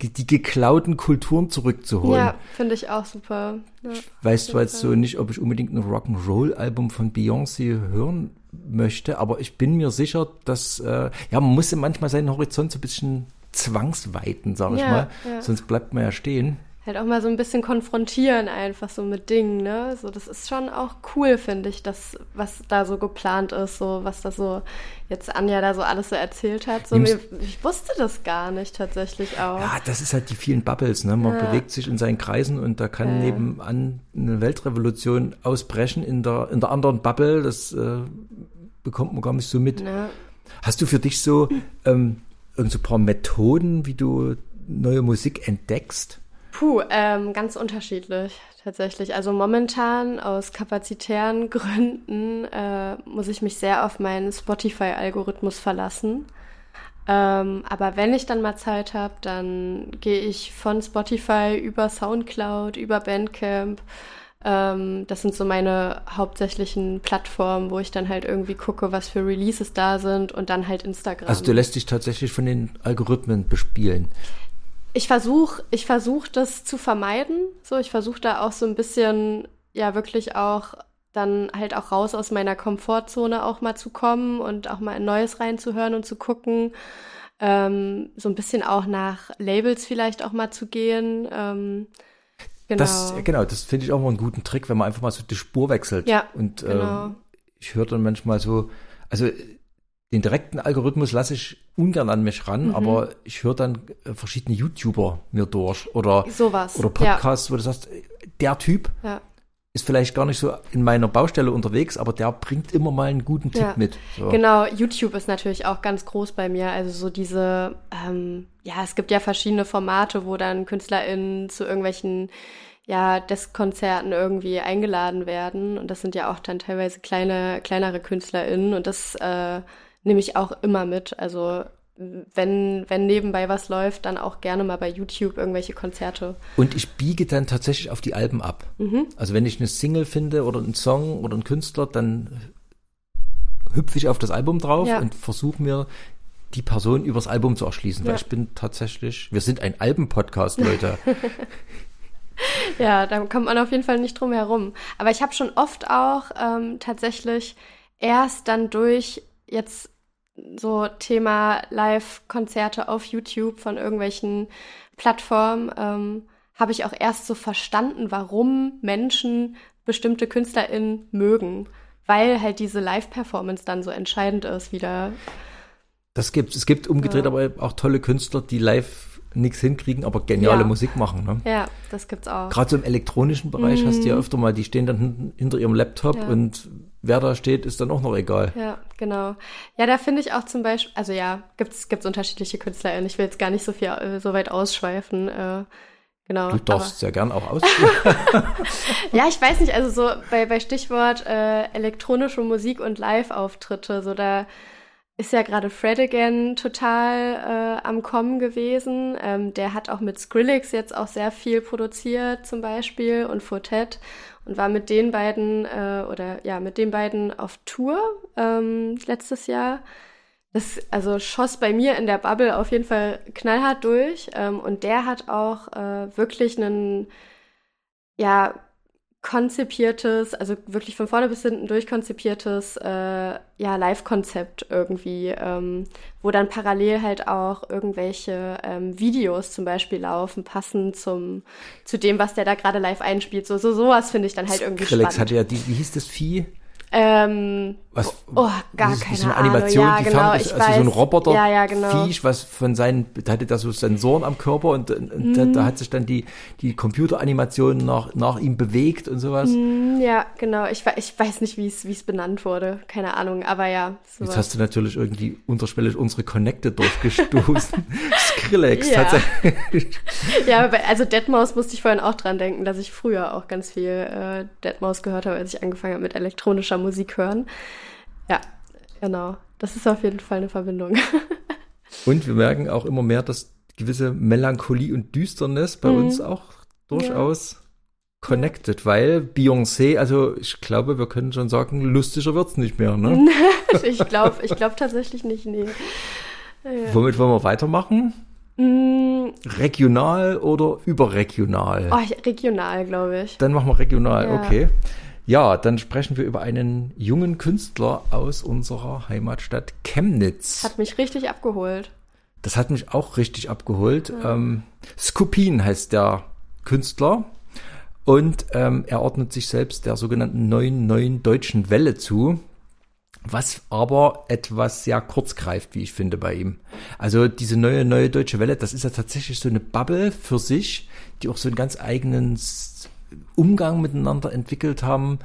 Speaker 3: die, geklauten Kulturen zurückzuholen. Ja,
Speaker 2: finde ich auch super. Ja,
Speaker 3: ich weiß zwar jetzt so nicht, ob ich unbedingt ein Rock'n'Roll-Album von Beyoncé hören möchte, aber ich bin mir sicher, dass, äh, ja, man muss manchmal seinen Horizont so ein bisschen zwangsweiten, sag ich ja, mal. Ja. Sonst bleibt man ja stehen.
Speaker 2: Halt auch mal so ein bisschen konfrontieren einfach so mit Dingen, ne? So, das ist schon auch cool, finde ich, das, was da so geplant ist, so, was da so jetzt Anja da so alles so erzählt hat. So, mir, ich wusste das gar nicht tatsächlich auch.
Speaker 3: Ja, das ist halt die vielen Bubbles, ne? Man ja. bewegt sich in seinen Kreisen und da kann nebenan eine Weltrevolution ausbrechen in der, in der anderen Bubble. Das äh, bekommt man gar nicht so mit. Hast du für dich so ähm, irgend so ein paar Methoden, wie du neue Musik entdeckst?
Speaker 2: Puh, ähm, ganz unterschiedlich tatsächlich. Also momentan aus kapazitären Gründen äh, muss ich mich sehr auf meinen Spotify-Algorithmus verlassen. Ähm, aber wenn ich dann mal Zeit habe, dann gehe ich von Spotify über Soundcloud, über Bandcamp ähm, das sind so meine hauptsächlichen Plattformen, wo ich dann halt irgendwie gucke, was für Releases da sind und dann halt Instagram.
Speaker 3: Also du lässt dich tatsächlich von den Algorithmen bespielen.
Speaker 2: Ich versuche, ich versuche das zu vermeiden. So, ich versuche da auch so ein bisschen, ja, wirklich auch dann halt auch raus aus meiner Komfortzone auch mal zu kommen und auch mal in Neues reinzuhören und zu gucken. Ähm, so ein bisschen auch nach Labels vielleicht auch mal zu gehen. Ähm,
Speaker 3: genau. Das, genau, das finde ich auch mal einen guten Trick, wenn man einfach mal so die Spur wechselt.
Speaker 2: Ja,
Speaker 3: Und
Speaker 2: genau.
Speaker 3: ähm, ich höre dann manchmal so, also den direkten Algorithmus lasse ich ungern an mich
Speaker 2: Mhm.
Speaker 3: ran, aber ich höre dann äh, verschiedene YouTuber mir durch oder,
Speaker 2: Sowas.
Speaker 3: oder Podcasts, wo du sagst, äh, der Typ
Speaker 2: Ja.
Speaker 3: Ist vielleicht gar nicht so in meiner Baustelle unterwegs, aber der bringt immer mal einen guten Tipp
Speaker 2: Ja,
Speaker 3: mit. So.
Speaker 2: Genau, YouTube ist natürlich auch ganz groß bei mir. Also so diese, ähm, ja, es gibt ja verschiedene Formate, wo dann KünstlerInnen zu irgendwelchen, ja, Desk-Konzerten irgendwie eingeladen werden. Und das sind ja auch dann teilweise kleine, kleinere KünstlerInnen. Und das äh, nehme ich auch immer mit. Also wenn, wenn nebenbei was läuft, dann auch gerne mal bei YouTube irgendwelche Konzerte.
Speaker 3: Und ich biege dann tatsächlich auf die Alben ab.
Speaker 2: Mhm.
Speaker 3: Also wenn ich eine Single finde oder einen Song oder einen Künstler, dann hüpfe ich auf das Album drauf
Speaker 2: Ja.
Speaker 3: und versuche mir die Person übers Album zu erschließen. Weil
Speaker 2: Ja.
Speaker 3: ich bin tatsächlich, wir sind ein Alben-Podcast, Leute. [laughs]
Speaker 2: Ja, da kommt man auf jeden Fall nicht drum herum. Aber ich habe schon oft auch ähm, tatsächlich erst dann durch jetzt so Thema Live-Konzerte auf YouTube von irgendwelchen Plattformen, ähm, habe ich auch erst so verstanden, warum Menschen bestimmte KünstlerInnen mögen. Weil halt diese Live-Performance dann so entscheidend ist, wieder.
Speaker 3: Das gibt's. Es gibt umgedreht
Speaker 2: Ja.
Speaker 3: aber auch tolle Künstler, die live nichts hinkriegen, aber geniale
Speaker 2: Ja.
Speaker 3: Musik machen. Ne?
Speaker 2: Ja, das gibt's auch.
Speaker 3: Gerade so im elektronischen Bereich hast du ja öfter mal, die stehen dann hinter ihrem Laptop
Speaker 2: Mhm. Ja.
Speaker 3: und wer da steht, ist dann auch noch egal.
Speaker 2: Ja, genau. Ja, da finde ich auch zum Beispiel, also ja, gibt's gibt's unterschiedliche KünstlerInnen. Ich will jetzt gar nicht so viel, äh, so weit ausschweifen. Äh, genau.
Speaker 3: Du darfst sehr gern auch. [laughs]
Speaker 2: Aber, [laughs] ja, ich weiß nicht, also so bei, bei Stichwort äh, elektronische Musik und Live-Auftritte, so da ist ja gerade Fred Again total äh, am Kommen gewesen. Ähm, der hat auch mit Skrillex jetzt auch sehr viel produziert zum Beispiel und Fortet und war mit den beiden äh, oder ja mit den beiden auf Tour ähm, letztes Jahr. Das also schoss bei mir in der Bubble auf jeden Fall knallhart durch ähm, und der hat auch äh, wirklich einen ja konzipiertes, also wirklich von vorne bis hinten durchkonzipiertes äh, ja, Live-Konzept irgendwie, ähm, wo dann parallel halt auch irgendwelche ähm, Videos zum Beispiel laufen, passend zum zu dem, was der da gerade live einspielt. So, so sowas finde ich dann halt irgendwie
Speaker 3: Skrillex
Speaker 2: spannend.
Speaker 3: hatte ja die, wie hieß das Vieh?
Speaker 2: Ähm,
Speaker 3: Was,
Speaker 2: oh, gar
Speaker 3: das ist
Speaker 2: keine
Speaker 3: so eine
Speaker 2: Ahnung.
Speaker 3: Animation,
Speaker 2: ja,
Speaker 3: die
Speaker 2: genau,
Speaker 3: fand also so ein
Speaker 2: weiß.
Speaker 3: Roboter
Speaker 2: Ja, ja, genau.
Speaker 3: Viech, was von seinen, da hatte da so Sensoren am Körper und, und da,
Speaker 2: Mhm.
Speaker 3: da hat sich dann die, die Computeranimation nach, nach ihm bewegt und sowas.
Speaker 2: Hm, Ja, genau. Ich, ich weiß nicht, wie es wie es benannt wurde. Keine Ahnung, aber ja.
Speaker 3: Jetzt
Speaker 2: sowas.
Speaker 3: hast du natürlich irgendwie unterschwellig unsere Connecte durchgestoßen. [laughs] [laughs] Skrillex,
Speaker 2: Ja.
Speaker 3: tatsächlich.
Speaker 2: Ja, also Deadmaus musste ich vorhin auch dran denken, dass ich früher auch ganz viel äh, Deadmaus gehört habe, als ich angefangen habe mit elektronischer Musik hören. Ja, genau. Das ist auf jeden Fall eine Verbindung. [laughs]
Speaker 3: Und wir merken auch immer mehr, dass gewisse Melancholie und Düsternis bei
Speaker 2: Mhm.
Speaker 3: uns auch durchaus connected, weil Beyoncé, also ich glaube, wir können schon sagen, lustiger wird's nicht mehr. Ne? [laughs]
Speaker 2: ich glaube ich glaub tatsächlich nicht, nee. Ja.
Speaker 3: Womit wollen wir weitermachen?
Speaker 2: Mm,
Speaker 3: Regional oder überregional?
Speaker 2: oh, ich- regional, glaube ich.
Speaker 3: Dann machen wir regional,
Speaker 2: Ja.
Speaker 3: okay. Ja, dann sprechen wir über einen jungen Künstler aus unserer Heimatstadt Chemnitz.
Speaker 2: Hat mich richtig abgeholt.
Speaker 3: Das hat mich auch richtig abgeholt. Ähm, Skupin heißt der Künstler und ähm, er ordnet sich selbst der sogenannten neuen neuen deutschen Welle zu, was aber etwas sehr kurz greift, wie ich finde bei ihm. Also diese neue neue deutsche Welle, das ist ja tatsächlich so eine Bubble für sich, die auch so einen ganz eigenen Umgang miteinander entwickelt haben,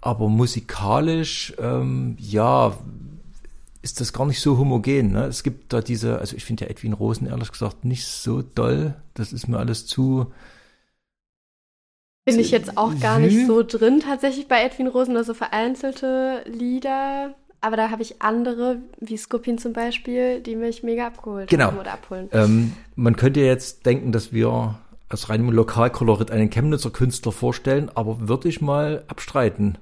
Speaker 3: aber musikalisch ähm, ja ist das gar nicht so homogen. Ne? Es gibt da diese, also ich finde ja Edwin Rosen ehrlich gesagt nicht so doll. Das ist mir alles zu.
Speaker 2: Bin ich jetzt auch gar nicht so drin tatsächlich bei Edwin Rosen, also vereinzelte Lieder. Aber da habe ich andere, wie Skupin zum Beispiel, die mich mega abgeholt
Speaker 3: Genau.
Speaker 2: haben oder abholen.
Speaker 3: Ähm, man könnte jetzt denken, dass wir aus reinem Lokalkolorit einen Chemnitzer Künstler vorstellen, aber würde ich mal abstreiten.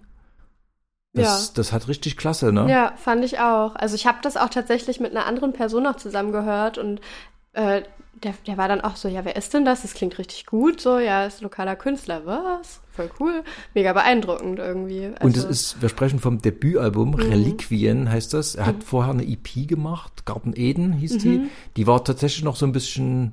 Speaker 3: Das,
Speaker 2: Ja.
Speaker 3: das hat richtig klasse, ne?
Speaker 2: Ja, fand ich auch. Also ich habe das auch tatsächlich mit einer anderen Person noch zusammen gehört und äh, der, der war dann auch so, ja, wer ist denn das? Das klingt richtig gut. So, ja, ist lokaler Künstler. Was? Voll cool. Mega beeindruckend irgendwie. Also,
Speaker 3: Und es ist, wir sprechen vom Debütalbum, Reliquien heißt das. Er hat vorher eine EP gemacht, Garten Eden hieß die. Die war tatsächlich noch so ein bisschen,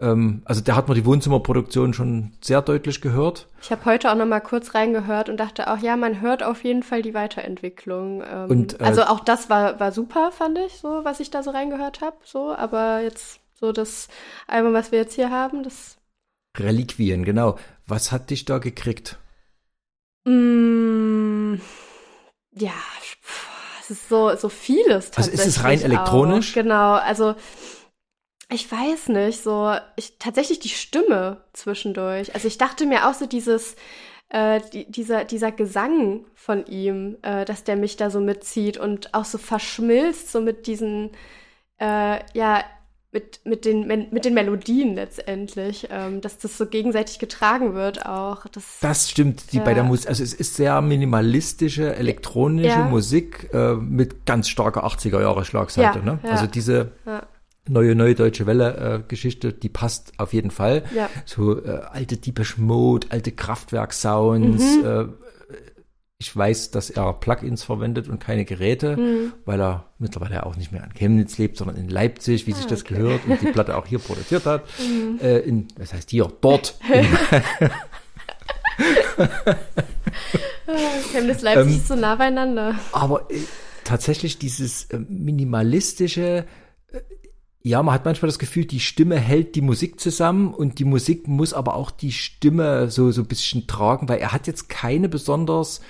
Speaker 3: ähm, also da hat man die Wohnzimmerproduktion schon sehr deutlich gehört.
Speaker 2: Ich habe heute auch noch mal kurz reingehört und dachte auch, ja, man hört auf jeden Fall die Weiterentwicklung. Ähm,
Speaker 3: Und, äh,
Speaker 2: also auch das war, war super, fand ich, so, was ich da so reingehört habe. So, aber jetzt so das Album, was wir jetzt hier haben, das
Speaker 3: Reliquien, genau. Was hat dich da gekriegt?
Speaker 2: Mm, ja, es ist so, so vieles
Speaker 3: Also ist es
Speaker 2: tatsächlich
Speaker 3: rein elektronisch?
Speaker 2: Auch. Genau, also ich weiß nicht, so ich tatsächlich die Stimme zwischendurch. Also ich dachte mir auch so dieses äh, die, dieser dieser Gesang von ihm, äh, dass der mich da so mitzieht und auch so verschmilzt so mit diesen äh, ja mit, mit, den, mit den Melodien letztendlich, ähm, dass das so gegenseitig getragen wird auch. Das,
Speaker 3: Das stimmt, die bei
Speaker 2: Ja.
Speaker 3: der Musik, also es ist sehr minimalistische, elektronische
Speaker 2: Ja.
Speaker 3: Musik äh, mit ganz starker 80er Jahre Schlagseite.
Speaker 2: Ja,
Speaker 3: ne? Also diese neue, neue deutsche Welle äh, Geschichte, die passt auf jeden Fall. So äh, alte Deepish Mode, alte Kraftwerk-Sounds.
Speaker 2: Mhm.
Speaker 3: Ich weiß, dass er Plugins verwendet und keine Geräte,
Speaker 2: Mhm.
Speaker 3: weil er mittlerweile auch nicht mehr an Chemnitz lebt, sondern in Leipzig, wie sich das
Speaker 2: Ah, okay. Mhm.
Speaker 3: gehört und die [laughs] Platte auch hier produziert hat. Äh, in, was heißt hier? Dort. [laughs] [laughs]
Speaker 2: Chemnitz Leipzig
Speaker 3: Ähm,
Speaker 2: ist so nah beieinander.
Speaker 3: Aber äh, tatsächlich dieses äh, minimalistische, äh, ja, man hat manchmal das Gefühl, die Stimme hält die Musik zusammen und die Musik muss aber auch die Stimme so, so ein bisschen tragen, weil er hat jetzt keine besonders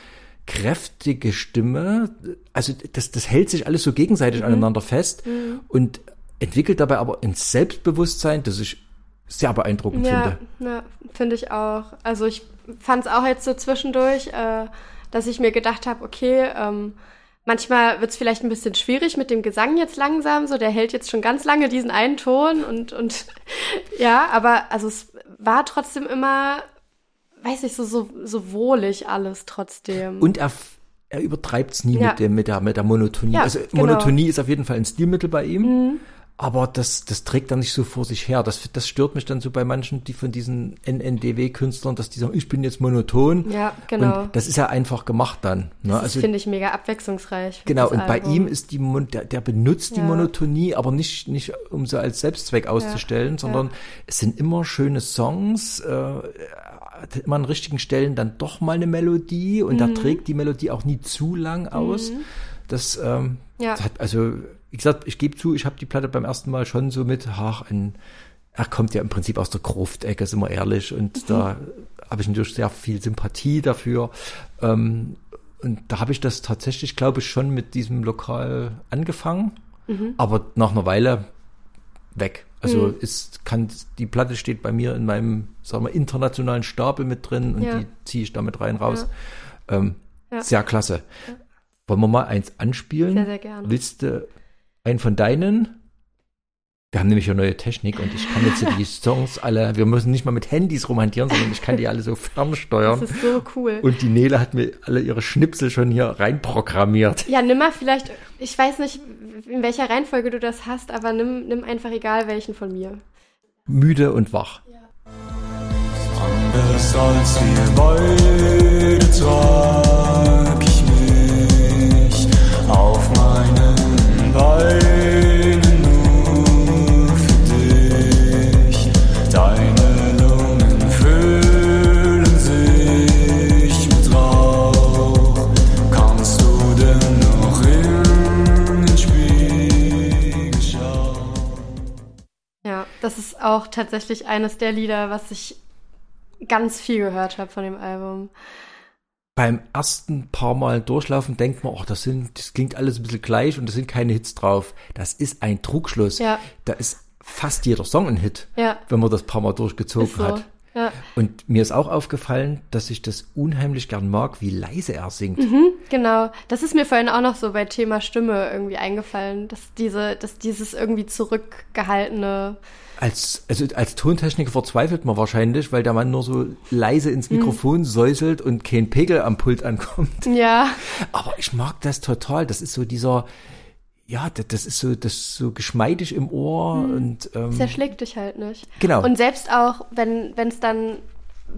Speaker 3: kräftige Stimme. Also das, das hält sich alles so gegenseitig aneinander fest und entwickelt dabei aber ein Selbstbewusstsein, das ich sehr beeindruckend
Speaker 2: Ja,
Speaker 3: finde.
Speaker 2: ja finde ich auch. Also ich fand es auch jetzt so zwischendurch, äh, dass ich mir gedacht habe, okay, ähm, manchmal wird es vielleicht ein bisschen schwierig mit dem Gesang jetzt langsam, so der hält jetzt schon ganz lange diesen einen Ton und, und [laughs] ja, aber also es war trotzdem immer, weiß ich, so, so, so wohlig alles trotzdem.
Speaker 3: Und er, er übertreibt es nie
Speaker 2: Ja.
Speaker 3: mit, dem, mit, der, mit der Monotonie.
Speaker 2: Ja,
Speaker 3: also
Speaker 2: genau.
Speaker 3: Monotonie ist auf jeden Fall ein Stilmittel bei ihm. Aber das, das trägt er nicht so vor sich her. Das, das stört mich dann so bei manchen, die von diesen NNDW-Künstlern, dass die sagen, ich bin jetzt monoton.
Speaker 2: Ja, genau.
Speaker 3: Und das ist ja einfach gemacht dann. Ne?
Speaker 2: das
Speaker 3: Also
Speaker 2: finde ich mega abwechslungsreich.
Speaker 3: Genau, und bei
Speaker 2: Album.
Speaker 3: ihm ist die der, der benutzt die
Speaker 2: Ja.
Speaker 3: Monotonie, aber nicht, nicht um sie als Selbstzweck auszustellen, sondern es sind immer schöne Songs, äh, hat immer an richtigen Stellen dann doch mal eine Melodie und
Speaker 2: Mhm.
Speaker 3: da trägt die Melodie auch nie zu lang aus. Das, ähm,
Speaker 2: Ja.
Speaker 3: das hat, also, wie gesagt, ich gebe zu, ich habe die Platte beim ersten Mal schon so mit, ach, ein, er kommt ja im Prinzip aus der Gruft-Ecke, sind wir ehrlich, und da habe ich natürlich sehr viel Sympathie dafür. Ähm, und da habe ich das tatsächlich, glaube ich, schon mit diesem Lokal angefangen, aber nach einer Weile weg. Also ist, kann, die Platte steht bei mir in meinem, sagen wir, internationalen Stapel mit drin und
Speaker 2: Ja.
Speaker 3: die ziehe ich damit rein raus. Ähm,
Speaker 2: Ja.
Speaker 3: Sehr klasse. Wollen wir mal eins anspielen?
Speaker 2: Sehr, sehr gerne.
Speaker 3: Willst du einen von deinen? Wir haben nämlich eine neue Technik und ich kann jetzt die Songs alle, wir müssen nicht mal mit Handys rumhantieren, sondern ich kann die alle so fernsteuern.
Speaker 2: Das ist so cool.
Speaker 3: Und die Nele hat mir alle ihre Schnipsel schon hier reinprogrammiert.
Speaker 2: Ja, nimm mal vielleicht, ich weiß nicht, in welcher Reihenfolge du das hast, aber nimm, nimm einfach egal welchen von mir.
Speaker 3: Müde und wach.
Speaker 6: Anders als wir beide trag
Speaker 2: das ist auch tatsächlich eines der Lieder, was ich ganz viel gehört habe von dem Album.
Speaker 3: Beim ersten paar Mal durchlaufen denkt man, oh, das sind, das klingt alles ein bisschen gleich und da sind keine Hits drauf. Das ist ein Trugschluss.
Speaker 2: Ja.
Speaker 3: Da ist fast jeder Song ein Hit,
Speaker 2: Ja,
Speaker 3: wenn man das paar Mal durchgezogen
Speaker 2: so.
Speaker 3: hat.
Speaker 2: Ja,
Speaker 3: Und mir ist auch aufgefallen, dass ich das unheimlich gern mag, wie leise er singt.
Speaker 2: genau. Das ist mir vorhin auch noch so bei Thema Stimme irgendwie eingefallen, dass diese, dass dieses irgendwie zurückgehaltene,
Speaker 3: Als, also als Tontechniker verzweifelt man wahrscheinlich, weil der Mann nur so leise
Speaker 2: Mhm.
Speaker 3: ins Mikrofon säuselt und kein Pegel am Pult ankommt.
Speaker 2: ja,
Speaker 3: Aber ich mag das total. Das ist so dieser, ja, das, das ist so, das ist so geschmeidig im Ohr und ähm,
Speaker 2: Es erschlägt dich halt nicht.
Speaker 3: Genau.
Speaker 2: Und selbst auch, wenn es dann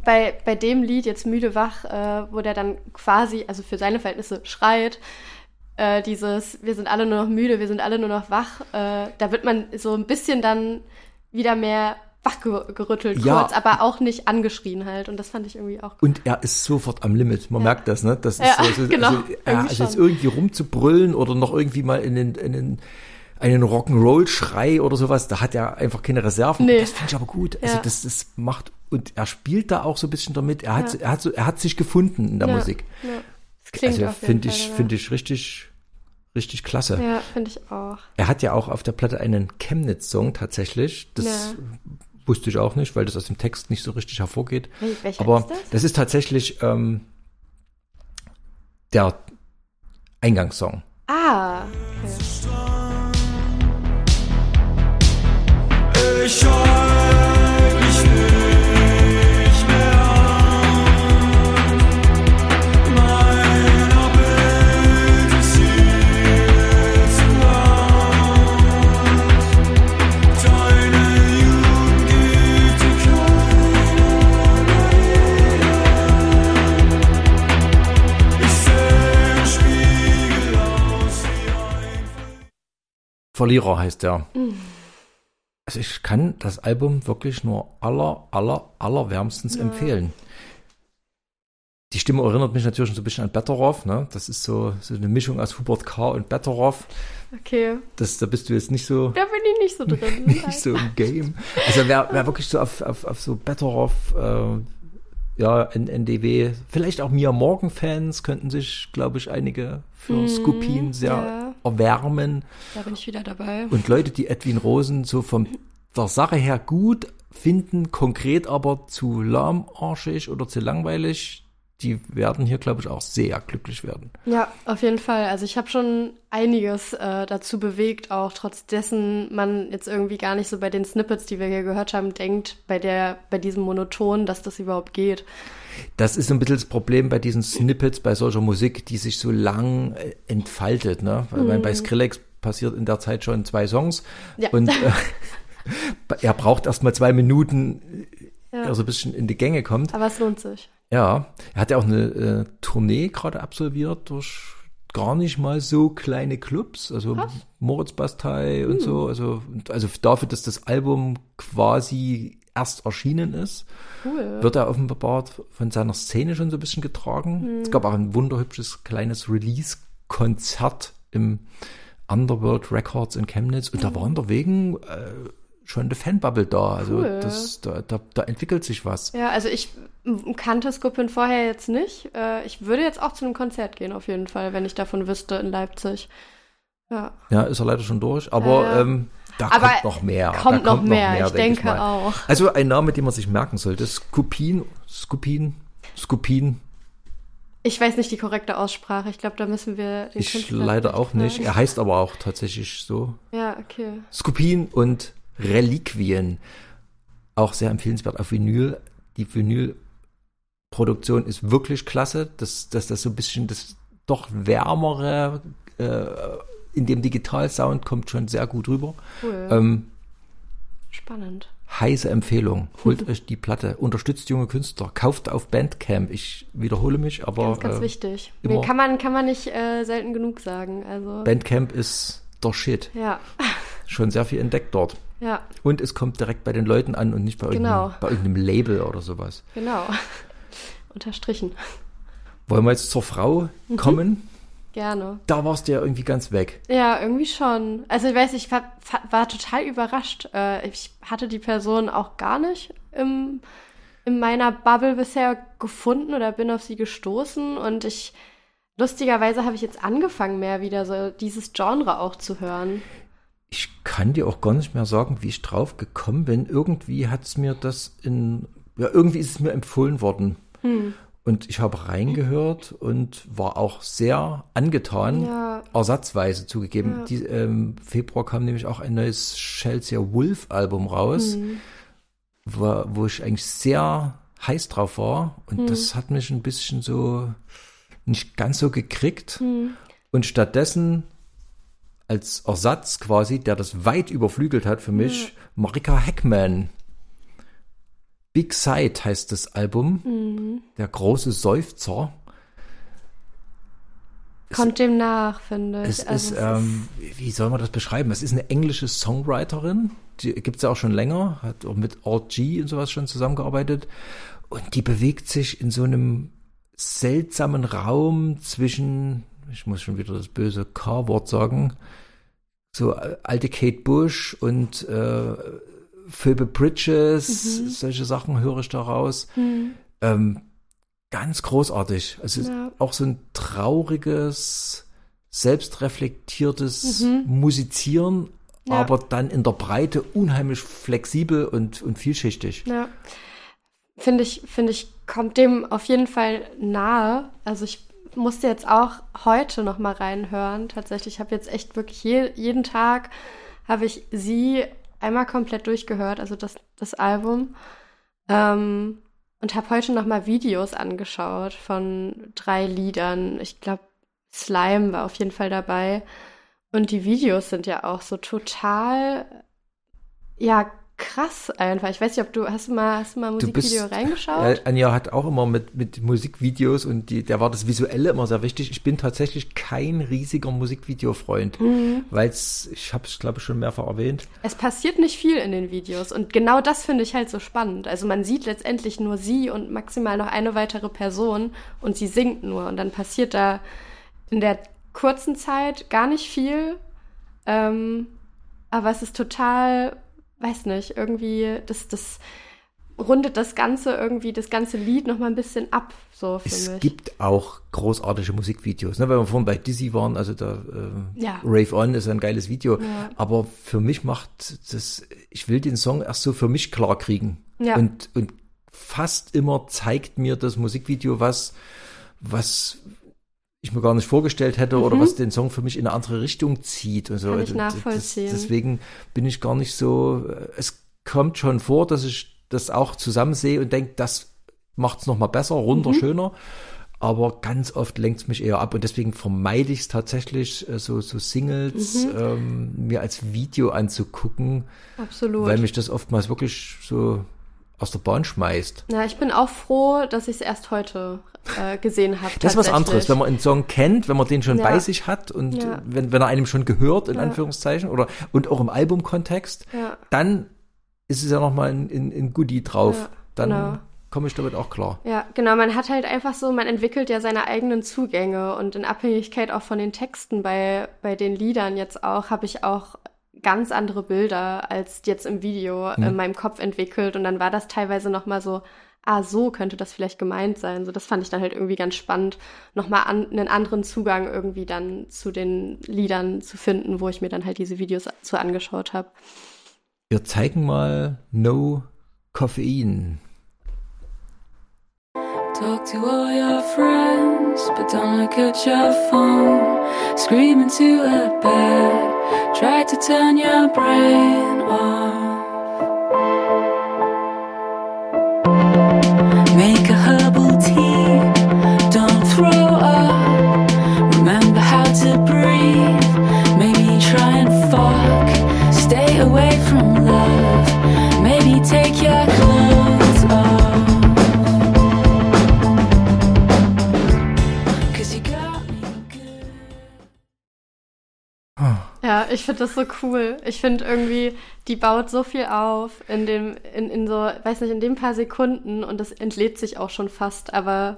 Speaker 2: bei, bei dem Lied jetzt müde wach, äh, wo der dann quasi, also für seine Verhältnisse schreit, äh, dieses, wir sind alle nur noch müde, wir sind alle nur noch wach, äh, da wird man so ein bisschen dann wieder mehr wachgerüttelt
Speaker 3: Ja.
Speaker 2: kurz, aber auch nicht angeschrien halt. Und das fand ich irgendwie auch
Speaker 3: Und er ist sofort am Limit. Man merkt das, ne? Das ist
Speaker 2: Ja,
Speaker 3: so, so, [laughs]
Speaker 2: genau.
Speaker 3: also, ja,
Speaker 2: Irgendwie
Speaker 3: also jetzt irgendwie rumzubrüllen oder noch irgendwie mal in den, in den einen Rock'n'Roll-Schrei oder sowas, da hat er einfach keine Reserven.
Speaker 2: Nee.
Speaker 3: Das finde ich aber gut. Also
Speaker 2: Ja.
Speaker 3: das, das macht, und er spielt da auch so ein bisschen damit. Er hat, er hat so, er hat sich gefunden in der
Speaker 2: Ja.
Speaker 3: Musik.
Speaker 2: Ja. Das klingt
Speaker 3: Also
Speaker 2: auf jeden
Speaker 3: finde ich, finde ich richtig, richtig klasse.
Speaker 2: Ja, finde ich auch.
Speaker 3: Er hat ja auch auf der Platte einen Chemnitz-Song tatsächlich. Das
Speaker 2: Ja.
Speaker 3: wusste ich auch nicht, weil das aus dem Text nicht so richtig hervorgeht.
Speaker 2: Wel- welcher
Speaker 3: Aber
Speaker 2: ist das?
Speaker 3: das ist tatsächlich ähm, der Eingangssong.
Speaker 2: Ah, okay.
Speaker 6: Ich
Speaker 3: Verlierer heißt der. Also ich kann das Album wirklich nur aller, aller, allerwärmstens empfehlen. Die Stimme erinnert mich natürlich so ein bisschen an Betteroff, ne? Das ist so, so eine Mischung aus Hubert K. und Betteroff.
Speaker 2: okay.
Speaker 3: Das, da bist du jetzt nicht so,
Speaker 2: Da bin ich nicht so drin. [laughs]
Speaker 3: nicht so im Game. Also wer, wer wirklich so auf, auf, auf so Betteroff, äh, ja, N NDW, vielleicht auch Mia Morgan-Fans könnten sich, glaube ich, einige für Skupin sehr
Speaker 2: ja.
Speaker 3: Erwärmen.
Speaker 2: Da bin ich wieder dabei.
Speaker 3: Und Leute, die Edwin Rosen so von der Sache her gut finden, konkret aber zu lahmarschig oder zu langweilig, die werden hier, glaube ich, auch sehr glücklich werden.
Speaker 2: Ja, auf jeden Fall. Also ich habe schon einiges äh, dazu bewegt, auch trotz dessen man jetzt irgendwie gar nicht so bei den Snippets, die wir hier gehört haben, denkt, bei der, bei diesem Monoton, dass das überhaupt geht.
Speaker 3: Das ist so ein bisschen das Problem bei diesen Snippets, bei solcher Musik, die sich so lang äh, entfaltet. Ne? Weil weil bei Skrillex passiert in der Zeit schon zwei Songs
Speaker 2: Ja.
Speaker 3: und [laughs] äh, [laughs] er braucht erst mal zwei Minuten,
Speaker 2: Ja.
Speaker 3: ja. er so ein bisschen in die Gänge kommt.
Speaker 2: Aber es lohnt sich.
Speaker 3: Ja, er hat ja auch eine äh, Tournee gerade absolviert durch gar nicht mal so kleine Clubs, also Moritz Bastei und so, also also dafür, dass das Album quasi erst erschienen ist,
Speaker 2: Cool.
Speaker 3: wird er offenbar von seiner Szene schon so ein bisschen getragen. Es gab auch ein wunderhübsches kleines Release-Konzert im Underworld Records in Chemnitz und da war unterwegs äh, schon eine Fanbubble da. Also
Speaker 2: Cool.
Speaker 3: das, da, da, da entwickelt sich was.
Speaker 2: Ja, also ich kannte Skupin vorher jetzt nicht. Äh, ich würde jetzt auch zu einem Konzert gehen, auf jeden Fall, wenn ich davon wüsste in Leipzig. Ja.
Speaker 3: Ja, ist er leider schon durch, aber
Speaker 2: Ja.
Speaker 3: ähm, da
Speaker 2: Aber
Speaker 3: kommt noch mehr.
Speaker 2: kommt
Speaker 3: da
Speaker 2: noch mehr, ich
Speaker 3: denk
Speaker 2: denke
Speaker 3: mal.
Speaker 2: auch.
Speaker 3: Also ein Name, den man sich merken sollte, Skupin, Skupin, Skupin.
Speaker 2: Ich weiß nicht die korrekte Aussprache. Ich glaube, da müssen wir den
Speaker 3: Ich
Speaker 2: Künstler
Speaker 3: leider auch nicht.
Speaker 2: fragen.
Speaker 3: Er heißt aber auch tatsächlich so.
Speaker 2: Ja, okay.
Speaker 3: Skupin und Reliquien. Auch sehr empfehlenswert auf Vinyl. Die Vinylproduktion ist wirklich klasse. dass dass das so ein bisschen das doch wärmere äh, in dem Digitalsound kommt schon sehr gut rüber.
Speaker 2: Cool.
Speaker 3: Ähm,
Speaker 2: Spannend.
Speaker 3: heiße Empfehlung. Holt [laughs] euch die Platte. Unterstützt junge Künstler. Kauft auf Bandcamp. Ich wiederhole mich, aber
Speaker 2: Ganz, ganz
Speaker 3: äh,
Speaker 2: wichtig.
Speaker 3: immer-
Speaker 2: kann man, kann man nicht äh, selten genug sagen. Also,
Speaker 3: Bandcamp ist der Shit.
Speaker 2: ja, [laughs]
Speaker 3: Schon sehr viel entdeckt dort.
Speaker 2: ja,
Speaker 3: Und es kommt direkt bei den Leuten an und nicht bei,
Speaker 2: Genau.
Speaker 3: irgendeinem, bei irgendeinem Label oder sowas.
Speaker 2: genau. [laughs] Unterstrichen.
Speaker 3: Wollen wir jetzt zur Frau
Speaker 2: Mhm. Gerne.
Speaker 3: Da warst du ja irgendwie ganz weg.
Speaker 2: Ja, irgendwie schon. Also ich weiß, ich war, war total überrascht. Äh, ich hatte die Person auch gar nicht im, in meiner Bubble bisher gefunden oder bin auf sie gestoßen und ich lustigerweise habe ich jetzt angefangen mehr wieder so dieses Genre auch zu hören.
Speaker 3: Ich kann dir auch gar nicht mehr sagen, wie ich drauf gekommen bin. Irgendwie hat es mir das in, ja, irgendwie ist es mir empfohlen worden.
Speaker 2: Hm.
Speaker 3: Und ich habe reingehört und war auch sehr angetan,
Speaker 2: Ja.
Speaker 3: ersatzweise zugegeben.
Speaker 2: Ja.
Speaker 3: Die, ähm, Februar kam nämlich auch ein neues Chelsea Wolf Album raus,
Speaker 2: Hm.
Speaker 3: wo, wo ich eigentlich sehr heiß drauf war. Und
Speaker 2: Hm.
Speaker 3: das hat mich ein bisschen so nicht ganz so gekriegt.
Speaker 2: Hm.
Speaker 3: Und stattdessen als Ersatz quasi, der das weit überflügelt hat für mich, Marika Heckman. Big Sight heißt das Album. Der große Seufzer.
Speaker 2: Kommt dem nach, finde ich.
Speaker 3: Es
Speaker 2: Also
Speaker 3: ist, ähm, wie soll man das beschreiben? Es ist eine englische Songwriterin, die gibt's ja auch schon länger, hat auch mit RG und sowas schon zusammengearbeitet. Und die bewegt sich in so einem seltsamen Raum zwischen, ich muss schon wieder das böse K-Wort sagen, so äh, alte Kate Bush und äh, Phoebe Bridges, solche Sachen höre ich da raus. Ähm, ganz großartig. Also
Speaker 2: Ja.
Speaker 3: auch so ein trauriges, selbstreflektiertes Musizieren,
Speaker 2: Mhm. Ja.
Speaker 3: aber dann in der Breite unheimlich flexibel und, und vielschichtig.
Speaker 2: Ja. Finde ich, finde ich, kommt dem auf jeden Fall nahe. Also ich musste jetzt auch heute noch mal reinhören. Tatsächlich habe jetzt echt wirklich je, jeden Tag habe ich sie einmal komplett durchgehört, also das, das Album. Ähm, und habe heute noch mal Videos angeschaut von drei Liedern. Ich glaube, Slime war auf jeden Fall dabei. Und die Videos sind ja auch so total, ja, krass einfach. Ich weiß nicht, ob du, hast du mal, hast du mal ein Musikvideo
Speaker 3: bist-
Speaker 2: reingeschaut?
Speaker 3: Äh, Anja hat auch immer mit, mit Musikvideos und die, der war das Visuelle immer sehr wichtig. Ich bin tatsächlich kein riesiger Musikvideo-Freund,
Speaker 2: Mhm.
Speaker 3: weil ich habe es glaube ich schon mehrfach erwähnt,
Speaker 2: Es passiert nicht viel in den Videos und genau das finde ich halt so spannend. Also man sieht letztendlich nur sie und maximal noch eine weitere Person und sie singt nur und dann passiert da in der kurzen Zeit gar nicht viel. Ähm, aber es ist total, weiß nicht, irgendwie, das, das rundet das Ganze irgendwie, das ganze Lied noch mal ein bisschen ab, so für
Speaker 3: es
Speaker 2: mich.
Speaker 3: gibt auch großartige Musikvideos. Ne? Weil wir vorhin bei Dizzy waren, also da äh,
Speaker 2: Ja.
Speaker 3: Rave On ist ein geiles Video.
Speaker 2: Ja.
Speaker 3: Aber für mich macht das, ich will den Song erst so für mich klar kriegen.
Speaker 2: Ja.
Speaker 3: Und, und fast immer zeigt mir das Musikvideo was, was ich mir gar nicht vorgestellt hätte oder was den Song für mich in eine andere Richtung zieht und so.
Speaker 2: Mhm. Kann ich
Speaker 3: das-
Speaker 2: nachvollziehen.
Speaker 3: deswegen bin ich gar nicht so, äh, es kommt schon vor, dass ich das auch zusammen sehe und denke, das macht's noch mal besser, runder,
Speaker 2: Mhm.
Speaker 3: schöner. Aber ganz oft lenkt's mich eher ab und deswegen vermeide ich es tatsächlich, äh, so, so Singles
Speaker 2: Mhm.
Speaker 3: ähm, mir als Video anzugucken,
Speaker 2: Absolut.
Speaker 3: weil mich das oftmals wirklich so aus der Bahn schmeißt.
Speaker 2: Ja, ich bin auch froh, dass ich es erst heute äh, gesehen habe.
Speaker 3: Das ist was anderes, wenn man einen Song kennt, wenn man den schon
Speaker 2: Ja.
Speaker 3: bei sich hat und
Speaker 2: Ja.
Speaker 3: wenn, wenn er einem schon gehört, in
Speaker 2: Ja.
Speaker 3: Anführungszeichen, oder und auch im Albumkontext, dann ist es ja nochmal ein, ein, ein Goodie drauf. Dann
Speaker 2: genau.
Speaker 3: komme ich damit auch klar.
Speaker 2: Ja, genau. Man hat halt einfach so, man entwickelt ja seine eigenen Zugänge und in Abhängigkeit auch von den Texten bei, bei den Liedern jetzt auch, habe ich auch ganz andere Bilder als jetzt im Video in meinem Kopf entwickelt und dann war das teilweise nochmal so, ah, so könnte das vielleicht gemeint sein. So, das fand ich dann halt irgendwie ganz spannend, nochmal an, einen anderen Zugang irgendwie dann zu den Liedern zu finden, wo ich mir dann halt diese Videos zu angeschaut habe.
Speaker 3: Wir zeigen mal No Koffein.
Speaker 7: Talk to all your friends, but don't look at your phone. Scream into a bed, try to turn your brain off. Make a herbal
Speaker 2: ich finde das so cool. Ich finde irgendwie, die baut so viel auf in dem, in, in so, weiß nicht, in den paar Sekunden und das entlädt sich auch schon fast, aber